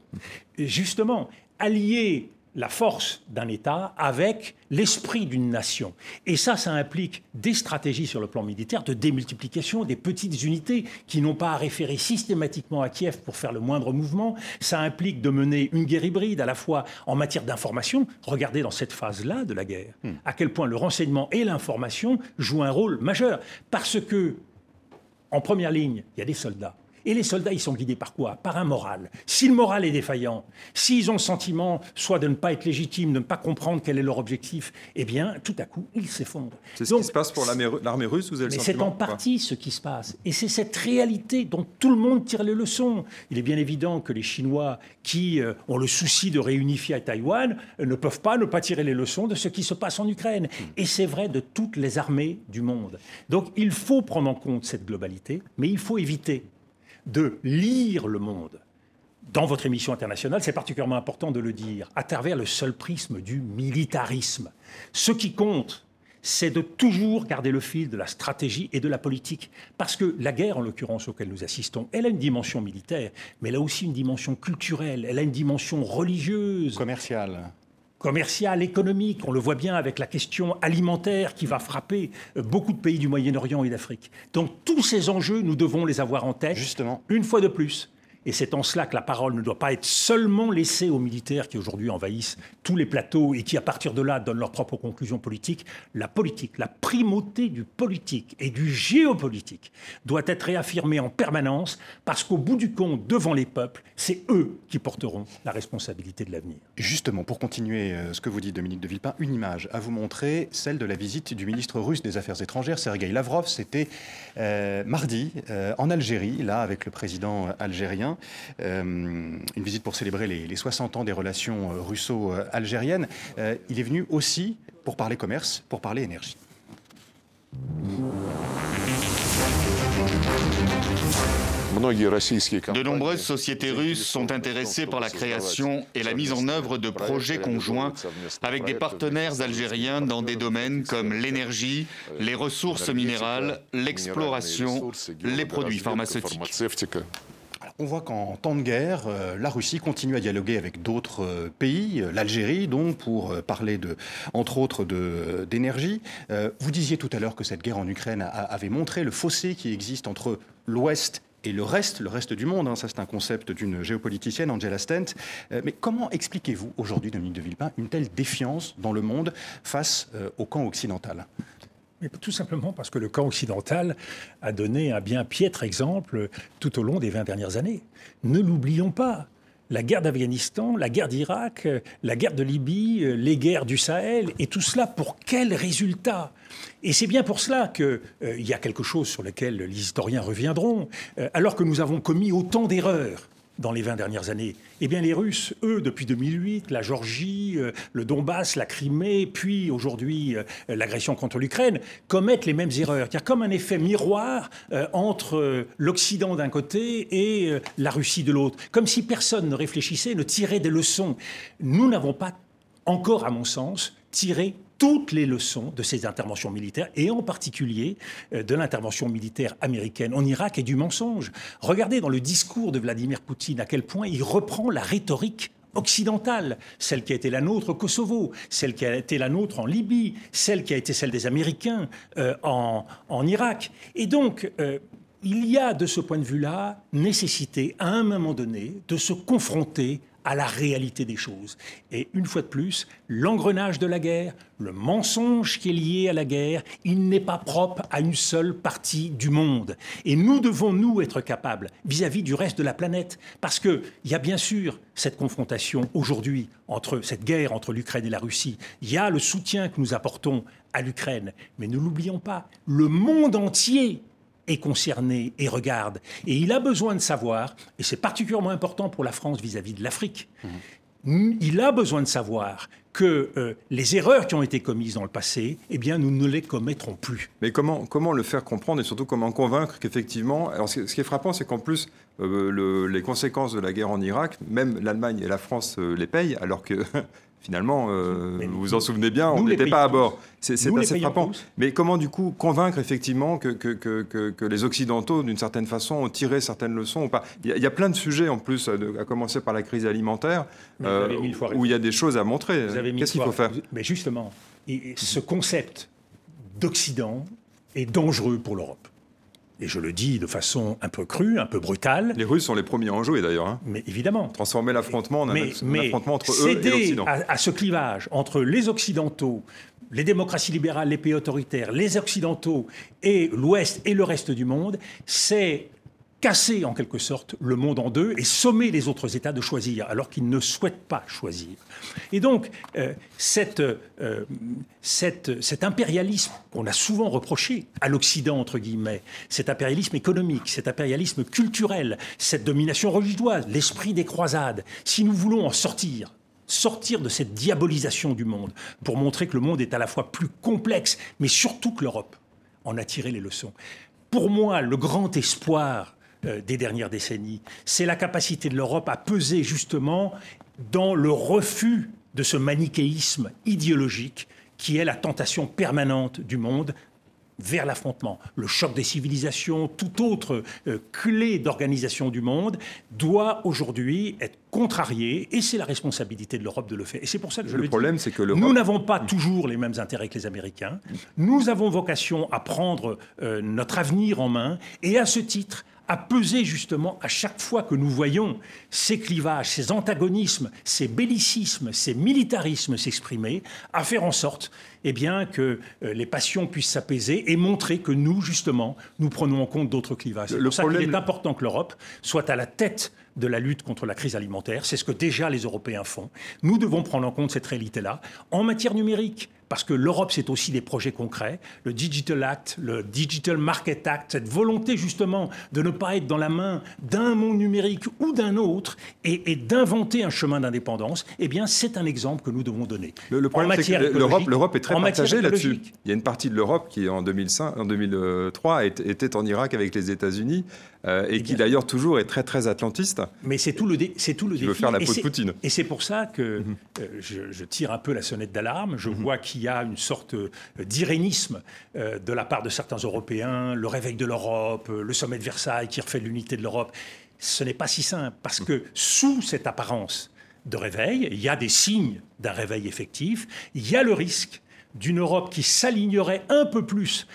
justement, allier la force d'un État avec l'esprit d'une nation. Et ça, ça implique des stratégies sur le plan militaire de démultiplication des petites unités qui n'ont pas à référer systématiquement à Kiev pour faire le moindre mouvement. Ça implique de mener une guerre hybride à la fois en matière d'information. Regardez dans cette phase-là de la guerre hmm. à quel point le renseignement et l'information jouent un rôle majeur. Parce que, en première ligne, il y a des soldats et les soldats, ils sont guidés par quoi? Par un moral. Si le moral est défaillant, s'ils ont le sentiment soit de ne pas être légitimes, de ne pas comprendre quel est leur objectif, eh bien, tout à coup, ils s'effondrent. C'est ce qui se passe pour l'armée russe, vous avez le Mais c'est en partie ce qui se passe. Et c'est cette réalité dont tout le monde tire les leçons. Il est bien évident que les Chinois, qui euh, ont le souci de réunifier à Taïwan, euh, ne peuvent pas ne pas tirer les leçons de ce qui se passe en Ukraine. Et c'est vrai de toutes les armées du monde. Donc il faut prendre en compte cette globalité, mais il faut éviter de lire le monde dans votre émission internationale, c'est particulièrement important de le dire, à travers le seul prisme du militarisme. Ce qui compte, c'est de toujours garder le fil de la stratégie et de la politique. Parce que la guerre, en l'occurrence, auquel nous assistons, elle a une dimension militaire, mais elle a aussi une dimension culturelle, elle a une dimension religieuse. Commerciale commerciale, économique. On le voit bien avec la question alimentaire qui va frapper euh, beaucoup de pays du Moyen-Orient et d'Afrique. Donc tous ces enjeux, nous devons les avoir en tête. Justement. Une fois de plus. Et c'est en cela que la parole ne doit pas être seulement laissée aux militaires qui aujourd'hui envahissent tous les plateaux et qui, à partir de là, donnent leurs propres conclusions politiques. La politique, la primauté du politique et du géopolitique doit être réaffirmée en permanence parce qu'au bout du compte, devant les peuples, c'est eux qui porteront la responsabilité de l'avenir. Justement, pour continuer euh, ce que vous dites, Dominique de Villepin, une image à vous montrer, celle de la visite du ministre russe des Affaires étrangères, Sergei Lavrov. C'était euh, mardi euh, en Algérie, là, avec le président algérien. Euh, une visite pour célébrer les, 60 ans des relations euh, russo-algériennes. Euh, il est venu aussi pour parler commerce, pour parler énergie. De nombreuses sociétés russes sont intéressées par la création et la mise en œuvre de projets conjoints avec des partenaires algériens dans des domaines comme l'énergie, les ressources minérales, l'exploration, les produits pharmaceutiques. On voit qu'en temps de guerre, euh, la Russie continue à dialoguer avec d'autres euh, pays, euh, l'Algérie donc, pour parler de, entre autres d'énergie. vous disiez tout à l'heure que cette guerre en Ukraine avait montré le fossé qui existe entre l'Ouest et le reste, le reste du monde. Hein. ça, c'est un concept d'une géopoliticienne, Angela Stent. mais comment expliquez-vous aujourd'hui, Dominique de Villepin, une telle défiance dans le monde face au camp occidental? Mais tout simplement parce que le camp occidental a donné un bien piètre exemple tout au long des 20 dernières années. Ne l'oublions pas. La guerre d'Afghanistan, la guerre d'Irak, la guerre de Libye, les guerres du Sahel, et tout cela pour quel résultat? Et c'est bien pour cela qu'il euh, y a quelque chose sur lequel les historiens reviendront. Euh, alors que nous avons commis autant d'erreurs dans les 20 dernières années Eh bien, les Russes, eux, depuis 2008, la Géorgie, euh, le Donbass, la Crimée, puis aujourd'hui euh, l'agression contre l'Ukraine, commettent les mêmes erreurs. Il y a comme un effet miroir euh, entre l'Occident d'un côté et la Russie de l'autre, comme si personne ne réfléchissait, ne tirait des leçons. Nous n'avons pas encore, à mon sens, tiré toutes les leçons de ces interventions militaires, et en particulier euh, de l'intervention militaire américaine en Irak et du mensonge. Regardez dans le discours de Vladimir Poutine à quel point il reprend la rhétorique occidentale, celle qui a été la nôtre au Kosovo, celle qui a été la nôtre en Libye, celle qui a été celle des Américains euh, en, Irak. Et donc, euh, il y a de ce point de vue-là nécessité, à un moment donné, de se confronter à la réalité des choses. Et une fois de plus, l'engrenage de la guerre, le mensonge qui est lié à la guerre, il n'est pas propre à une seule partie du monde. Et nous devons, nous, être capables vis-à-vis du reste de la planète, parce qu'il y a bien sûr cette confrontation aujourd'hui entre cette guerre entre l'Ukraine et la Russie, il y a le soutien que nous apportons à l'Ukraine, mais ne l'oublions pas, le monde entier est concerné et regarde. Et il a besoin de savoir, et c'est particulièrement important pour la France vis-à-vis de l'Afrique, mhm. il a besoin de savoir que euh, les erreurs qui ont été commises dans le passé, eh bien, nous ne les commettrons plus. Mais comment, comment le faire comprendre et surtout comment convaincre qu'effectivement... Alors, ce qui est frappant, c'est qu'en plus, euh, les conséquences de la guerre en Irak, même l'Allemagne et la France euh, les payent, alors que [laughs] Finalement, vous vous en souvenez bien, on n'était pas à bord. C'est assez frappant. Mais comment, du coup, convaincre effectivement que, que, que, que les Occidentaux, d'une certaine façon, ont tiré certaines leçons ou pas? Il y, a, plein de sujets, en plus, à commencer par la crise alimentaire, où il y a des choses à montrer. Qu'est-ce qu'il faut faire? Mais justement, ce concept d'Occident est dangereux pour l'Europe. Et je le dis de façon un peu crue, un peu brutale. Les Russes sont les premiers à en jouer d'ailleurs. Hein. Mais évidemment. Transformer l'affrontement en un, affrontement entre eux et l'Occident. À, à ce clivage entre les Occidentaux, les démocraties libérales, les pays autoritaires, les Occidentaux et l'Ouest et le reste du monde, c'est casser en quelque sorte le monde en deux et sommer les autres États de choisir, alors qu'ils ne souhaitent pas choisir. Et donc, euh, euh, cet impérialisme qu'on a souvent reproché à l'Occident, entre guillemets, cet impérialisme économique, cet impérialisme culturel, cette domination religieuse, l'esprit des croisades, si nous voulons en sortir, sortir de cette diabolisation du monde, pour montrer que le monde est à la fois plus complexe, mais surtout que l'Europe en a tiré les leçons. Pour moi, le grand espoir des dernières décennies. C'est la capacité de l'Europe à peser justement dans le refus de ce manichéisme idéologique qui est la tentation permanente du monde vers l'affrontement. Le choc des civilisations, toute autre euh, clé d'organisation du monde doit aujourd'hui être contrarié et c'est la responsabilité de l'Europe de le faire. Et c'est pour ça que je le, le problème, c'est que nous n'avons pas toujours les mêmes intérêts que les Américains. Nous avons vocation à prendre euh, notre avenir en main et à ce titre à peser justement à chaque fois que nous voyons ces clivages, ces antagonismes, ces bellicismes, ces militarismes s'exprimer, à faire en sorte eh bien, que euh, les passions puissent s'apaiser et montrer que nous, justement, nous prenons en compte d'autres clivages. C'est pour ça qu'il est important que l'Europe soit à la tête de la lutte contre la crise alimentaire. C'est ce que déjà les Européens font. Nous devons prendre en compte cette réalité-là. En matière numérique, parce que l'Europe, c'est aussi des projets concrets, le Digital Act, le Digital Market Act, cette volonté justement de ne pas être dans la main d'un monde numérique ou d'un autre et, d'inventer un chemin d'indépendance, eh bien, c'est un exemple que nous devons donner. Le, problème, c'est que l'Europe est très partagée là-dessus. Il y a une partie de l'Europe qui, en, 2005, en 2003, était en Irak avec les États-Unis euh, et, qui d'ailleurs toujours est très très atlantiste. Mais c'est tout le, c'est tout le défi. veut faire la peau de Poutine. Et c'est pour ça que mhm. euh, je, tire un peu la sonnette d'alarme. Je mhm. vois qu'il y a une sorte euh, d'irénisme de la part de certains Européens, le réveil de l'Europe, le sommet de Versailles qui refait l'unité de l'Europe. Ce n'est pas si simple parce que sous cette apparence de réveil, il y a des signes d'un réveil effectif. Il y a le risque d'une Europe qui s'alignerait un peu plus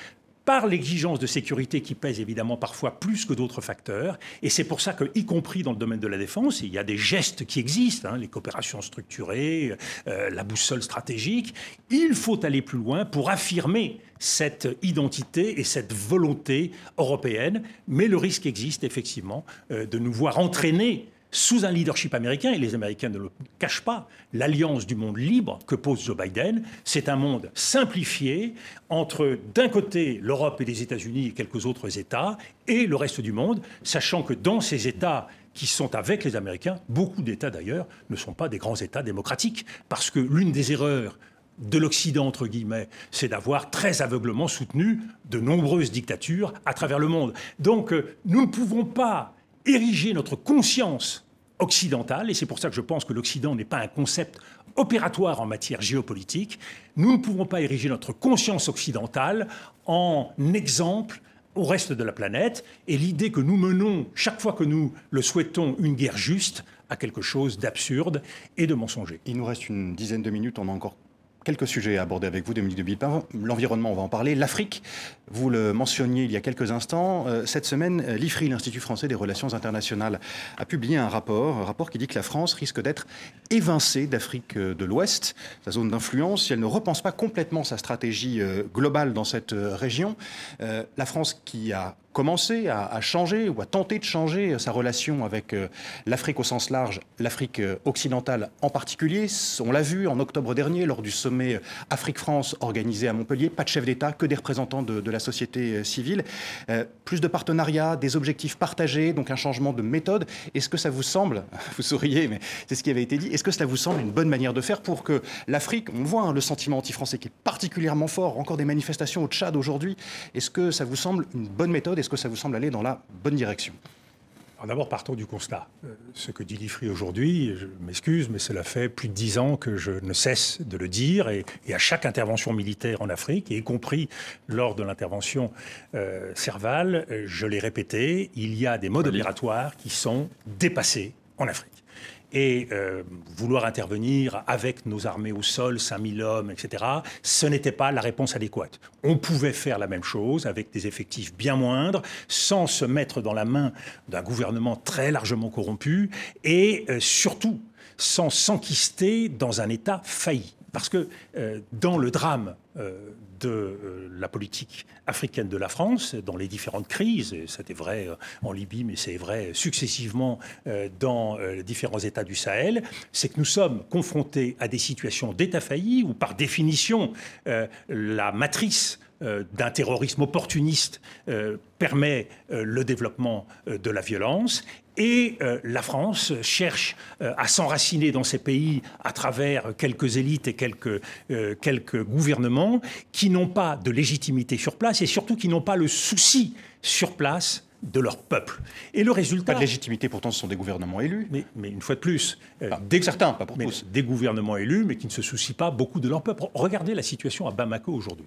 par l'exigence de sécurité qui pèse évidemment parfois plus que d'autres facteurs. Et c'est pour ça que, y compris dans le domaine de la défense, il y a des gestes qui existent, hein, les coopérations structurées, euh, la boussole stratégique. Il faut aller plus loin pour affirmer cette identité et cette volonté européenne. Mais le risque existe effectivement euh, de nous voir entraîner sous un leadership américain, et les Américains ne le cachent pas, l'alliance du monde libre que pose Joe Biden, c'est un monde simplifié entre, d'un côté, l'Europe et les États-Unis et quelques autres États, et le reste du monde, sachant que dans ces États qui sont avec les Américains, beaucoup d'États d'ailleurs ne sont pas des grands États démocratiques, parce que l'une des erreurs de l'Occident, entre guillemets, c'est d'avoir très aveuglement soutenu de nombreuses dictatures à travers le monde. Donc, euh, nous ne pouvons pas ériger notre conscience occidentale, et c'est pour ça que je pense que l'Occident n'est pas un concept opératoire en matière géopolitique, nous ne pouvons pas ériger notre conscience occidentale en exemple au reste de la planète, et l'idée que nous menons, chaque fois que nous le souhaitons, une guerre juste, à quelque chose d'absurde et de mensonger. Il nous reste une dizaine de minutes, on a encore quelques sujets à aborder avec vous, Dominique de Villepin. L'environnement, on va en parler. L'Afrique, vous le mentionniez il y a quelques instants. Euh, cette semaine, l'IFRI, l'Institut français des relations internationales, a publié un rapport, rapport qui dit que la France risque d'être évincée d'Afrique euh, de l'Ouest, sa zone d'influence, si elle ne repense pas complètement sa stratégie euh, globale dans cette région. La France qui a commencé à, changer ou à tenter de changer sa relation avec euh, l'Afrique au sens large, l'Afrique euh, occidentale en particulier. On l'a vu en octobre dernier lors du sommet Afrique-France organisé à Montpellier, pas de chef d'État, que des représentants de, la société euh, civile. plus de partenariats, des objectifs partagés, donc un changement de méthode. Est-ce que ça vous semble, [laughs] vous souriez, mais c'est ce qui avait été dit, est-ce que cela vous semble une bonne manière de faire pour que l'Afrique, on voit hein, le sentiment anti-français qui est particulièrement fort, encore des manifestations au Tchad aujourd'hui, est-ce que ça vous semble une bonne méthode est-ce que ça vous semble aller dans la bonne direction? D'abord, partons du constat. Euh, ce que dit l'IFRI aujourd'hui, je m'excuse, mais cela fait plus de dix ans que je ne cesse de le dire, et, à chaque intervention militaire en Afrique, y compris lors de l'intervention euh, Serval, je l'ai répété, il y a des modes opératoires qui sont dépassés en Afrique et euh, vouloir intervenir avec nos armées au sol, 5000 hommes, etc., ce n'était pas la réponse adéquate. On pouvait faire la même chose avec des effectifs bien moindres, sans se mettre dans la main d'un gouvernement très largement corrompu, et euh, surtout sans s'enquister dans un État failli. Parce que euh, dans le drame de euh, la politique africaine de la France dans les différentes crises, et c'était vrai euh, en Libye, mais c'est vrai successivement euh, dans les différents États du Sahel, c'est que nous sommes confrontés à des situations d'État failli où, par définition, la matrice d'un terrorisme opportuniste permet le développement de la violence et euh, la France cherche euh, à s'enraciner dans ces pays à travers quelques élites et quelques, euh, quelques gouvernements qui n'ont pas de légitimité sur place et surtout qui n'ont pas le souci sur place de leur peuple. Et le résultat... Pas de légitimité, pourtant ce sont des gouvernements élus. Mais, mais une fois de plus... des, certains, pas pour tous. Des gouvernements élus, mais qui ne se soucient pas beaucoup de leur peuple. Regardez la situation à Bamako aujourd'hui.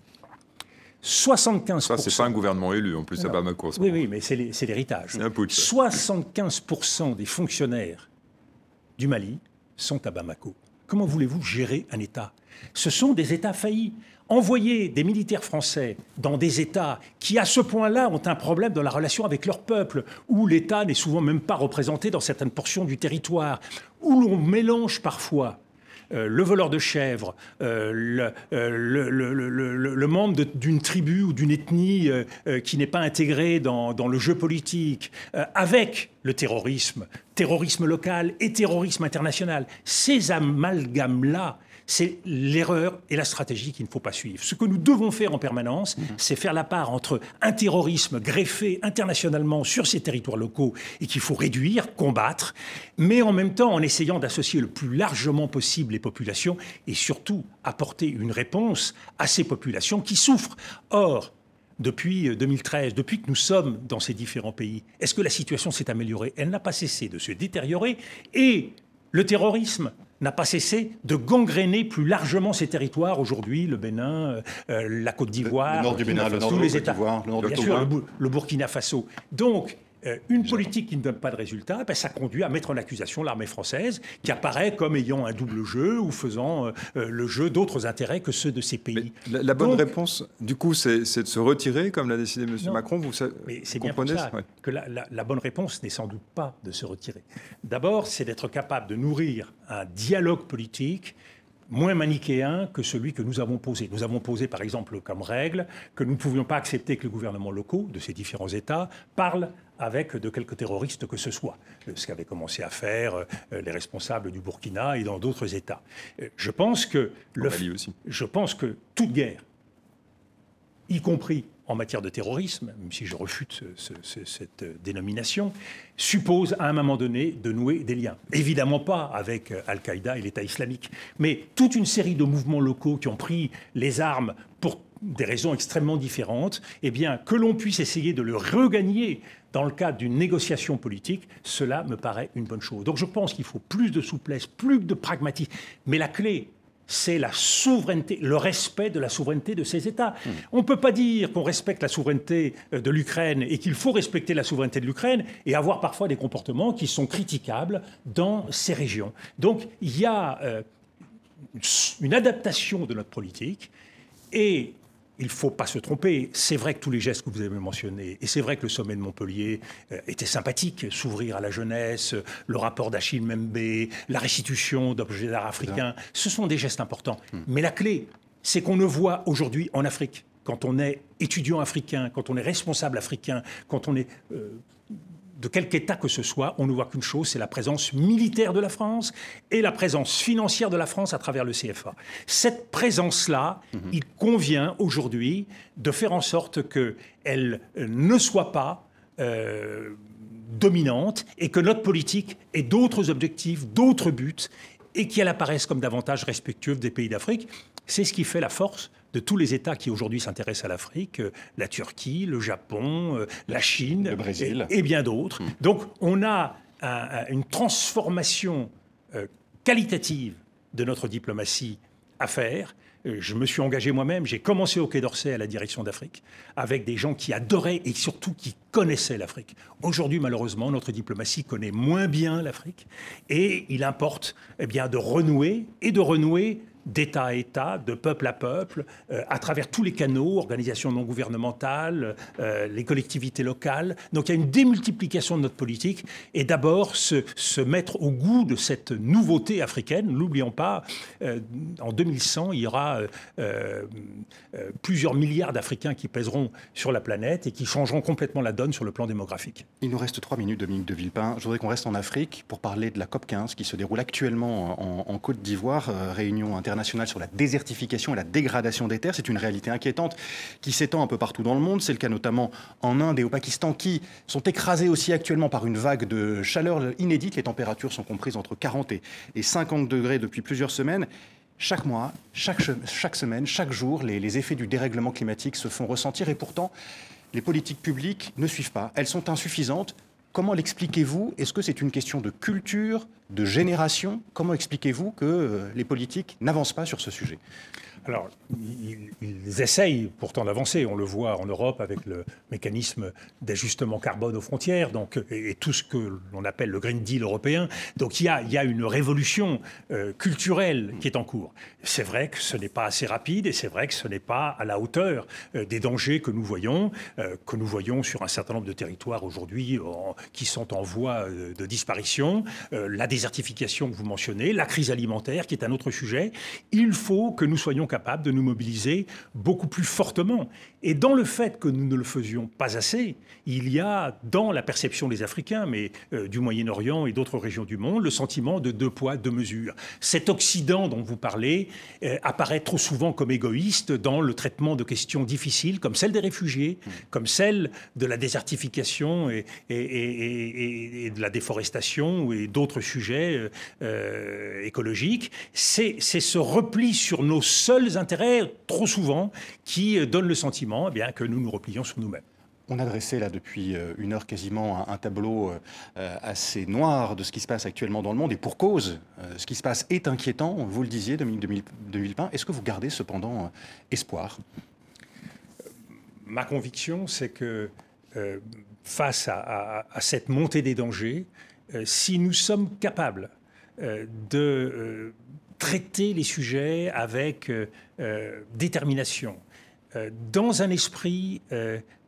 75%. Ça, c'est pas un gouvernement élu, en plus, à Bamako. Oui, oui, mais c'est l'héritage. 75% des fonctionnaires du Mali sont à Bamako. Comment voulez-vous gérer un État? Ce sont des États faillis. Envoyer des militaires français dans des États qui, à ce point-là, ont un problème dans la relation avec leur peuple, où l'État n'est souvent même pas représenté dans certaines portions du territoire, où l'on mélange parfois euh, le voleur de chèvres, euh, euh, le, membre d'une tribu ou d'une ethnie qui n'est pas intégré dans, dans, le jeu politique, avec le terrorisme, terrorisme local et terrorisme international. Ces amalgames-là c'est l'erreur et la stratégie qu'il ne faut pas suivre. Ce que nous devons faire en permanence, mhm. c'est faire la part entre un terrorisme greffé internationalement sur ces territoires locaux et qu'il faut réduire, combattre, mais en même temps en essayant d'associer le plus largement possible les populations et surtout apporter une réponse à ces populations qui souffrent. Or, depuis 2013, euh, depuis que nous sommes dans ces différents pays, est-ce que la situation s'est améliorée? Elle n'a pas cessé de se détériorer et le terrorisme n'a pas cessé de gangréner plus largement ces territoires aujourd'hui, le Bénin, euh, euh, la Côte d'Ivoire, le, nord du Bénin, le nord tous les États, bien sûr, le, Burkina Faso. Donc, une politique qui ne donne pas de résultat, ben, ça conduit à mettre en accusation l'armée française, qui apparaît comme ayant un double jeu ou faisant le jeu d'autres intérêts que ceux de ces pays. la, bonne réponse, du coup, c'est de se retirer, comme l'a décidé M. Macron. Vous, mais c'est bien pour ça que la, la bonne réponse n'est sans doute pas de se retirer. D'abord, c'est d'être capable de nourrir un dialogue politique moins manichéen que celui que nous avons posé. Nous avons posé, par exemple, comme règle que nous ne pouvions pas accepter que les gouvernements locaux de ces différents États parlent avec de quelques terroristes que ce soit, ce qu'avaient commencé à faire euh, les responsables du Burkina et dans d'autres États. Euh, je pense que, le, je pense que toute guerre, y compris en matière de terrorisme, même si je refute cette dénomination, suppose à un moment donné de nouer des liens. Évidemment pas avec Al-Qaïda et l'État islamique, mais toute une série de mouvements locaux qui ont pris les armes pour des raisons extrêmement différentes, eh bien, que l'on puisse essayer de le regagner dans le cadre d'une négociation politique, cela me paraît une bonne chose. Donc je pense qu'il faut plus de souplesse, plus de pragmatisme. Mais la clé, c'est la souveraineté, le respect de la souveraineté de ces États. Hmm. On ne peut pas dire qu'on respecte la souveraineté euh, de l'Ukraine et qu'il faut respecter la souveraineté de l'Ukraine et avoir parfois des comportements qui sont critiquables dans ces régions. Donc il y a euh, une adaptation de notre politique et il ne faut pas se tromper. C'est vrai que tous les gestes que vous avez mentionnés, et c'est vrai que le sommet de Montpellier euh, était sympathique, s'ouvrir à la jeunesse, le rapport d'Achille Membe, la restitution d'objets d'art africains, ce sont des gestes importants. Hmm. Mais la clé, c'est qu'on ne voit aujourd'hui en Afrique, quand on est étudiant africain, quand on est responsable africain, quand on est euh, de quelque État que ce soit, on ne voit qu'une chose, c'est la présence militaire de la France et la présence financière de la France à travers le CFA. Cette présence-là, mhm. il convient aujourd'hui de faire en sorte qu'elle ne soit pas euh, dominante et que notre politique ait d'autres objectifs, d'autres buts et qu'elle apparaisse comme davantage respectueuse des pays d'Afrique. C'est ce qui fait la force de tous les États qui aujourd'hui s'intéressent à l'Afrique, la Turquie, le Japon, la Chine, le Brésil. Et, bien d'autres. Hmm. Donc on a une transformation qualitative de notre diplomatie à faire. Euh, je me suis engagé moi-même, j'ai commencé au Quai d'Orsay à la direction d'Afrique, avec des gens qui adoraient et surtout qui connaissaient l'Afrique. Aujourd'hui, malheureusement, notre diplomatie connaît moins bien l'Afrique et il importe eh bien, de renouer et de renouer d'État à État, de peuple à peuple, euh, à travers tous les canaux, organisations non gouvernementales, euh, les collectivités locales. Donc il y a une démultiplication de notre politique et d'abord se, se, mettre au goût de cette nouveauté africaine. N'oublions pas, euh, en 2100, il y aura plusieurs milliards d'Africains qui pèseront sur la planète et qui changeront complètement la donne sur le plan démographique. Il nous reste trois minutes, Dominique de Villepin. Je voudrais qu'on reste en Afrique pour parler de la COP15 qui se déroule actuellement en, en Côte d'Ivoire, réunion internationale sur la désertification et la dégradation des terres. C'est une réalité inquiétante qui s'étend un peu partout dans le monde. C'est le cas notamment en Inde et au Pakistan qui sont écrasés aussi actuellement par une vague de chaleur inédite. Les températures sont comprises entre 40 et 50 degrés depuis plusieurs semaines. Chaque mois, chaque, chaque semaine, chaque jour, les, les effets du dérèglement climatique se font ressentir et pourtant, les politiques publiques ne suivent pas. Elles sont insuffisantes. Comment l'expliquez-vous? Est-ce que c'est une question de culture, de génération Comment expliquez-vous que euh, les politiques n'avancent pas sur ce sujet? Alors, ils, essayent pourtant d'avancer. On le voit en Europe avec le mécanisme d'ajustement carbone aux frontières, donc, et, tout ce que l'on appelle le Green Deal européen. Donc, il y a, il y a une révolution euh, culturelle qui est en cours. C'est vrai que ce n'est pas assez rapide et c'est vrai que ce n'est pas à la hauteur euh, des dangers que nous voyons, que nous voyons sur un certain nombre de territoires aujourd'hui qui sont en voie de disparition. Désertification que vous mentionnez, la crise alimentaire qui est un autre sujet. Il faut que nous soyons capable de nous mobiliser beaucoup plus fortement. Et dans le fait que nous ne le faisions pas assez, il y a dans la perception des Africains, mais euh, du Moyen-Orient et d'autres régions du monde, le sentiment de deux poids, deux mesures. Cet Occident dont vous parlez euh, apparaît trop souvent comme égoïste dans le traitement de questions difficiles comme celle des réfugiés, comme celle de la désertification et, et, de la déforestation et d'autres sujets euh, écologiques. C'est ce repli sur nos seuls intérêts, trop souvent, qui euh, donnent le sentiment eh bien, que nous nous replions sur nous-mêmes. On a dressé là depuis euh, une heure quasiment un, tableau euh, assez noir de ce qui se passe actuellement dans le monde et pour cause, ce qui se passe est inquiétant, vous le disiez, Dominique de Villepin. Est-ce que vous gardez cependant espoir? Ma conviction, c'est que face à, cette montée des dangers, si nous sommes capables de traiter les sujets avec euh, euh, détermination, euh, dans un esprit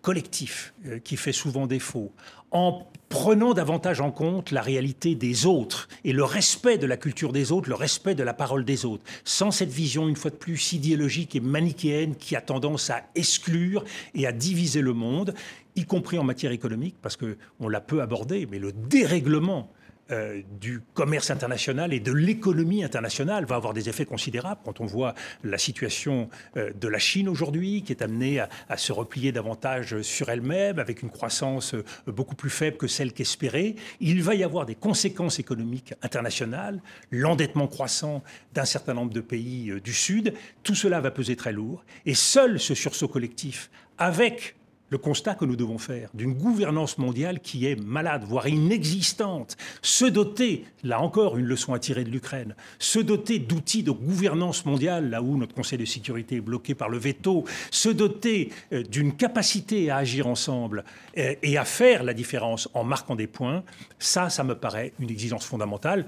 collectif qui fait souvent défaut, en prenant davantage en compte la réalité des autres et le respect de la culture des autres, le respect de la parole des autres, sans cette vision, une fois de plus, idéologique et manichéenne qui a tendance à exclure et à diviser le monde, y compris en matière économique, parce qu'on l'a peu abordé, mais le dérèglement euh, du commerce international et de l'économie internationale va avoir des effets considérables quand on voit la situation euh, de la Chine aujourd'hui, qui est amenée à, se replier davantage sur elle-même, avec une croissance euh, beaucoup plus faible que celle qu'espérait. Il va y avoir des conséquences économiques internationales, l'endettement croissant d'un certain nombre de pays du Sud. Tout cela va peser très lourd. Et seul ce sursaut collectif, avec le constat que nous devons faire d'une gouvernance mondiale qui est malade, voire inexistante, se doter, là encore une leçon à tirer de l'Ukraine, se doter d'outils de gouvernance mondiale, là où notre Conseil de sécurité est bloqué par le veto, se doter euh, d'une capacité à agir ensemble euh, et à faire la différence en marquant des points, ça, ça me paraît une exigence fondamentale.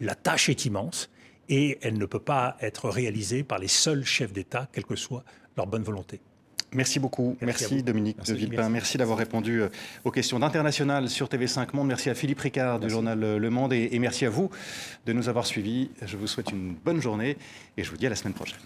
La tâche est immense et elle ne peut pas être réalisée par les seuls chefs d'État, quelle que soit leur bonne volonté. Merci beaucoup. Merci, Dominique de Villepin. Merci, d'avoir répondu euh, aux questions d'International sur TV5 Monde. Merci à Philippe Ricard du journal euh, Le Monde et, et merci à vous de nous avoir suivis. Je vous souhaite une bonne journée et je vous dis à la semaine prochaine.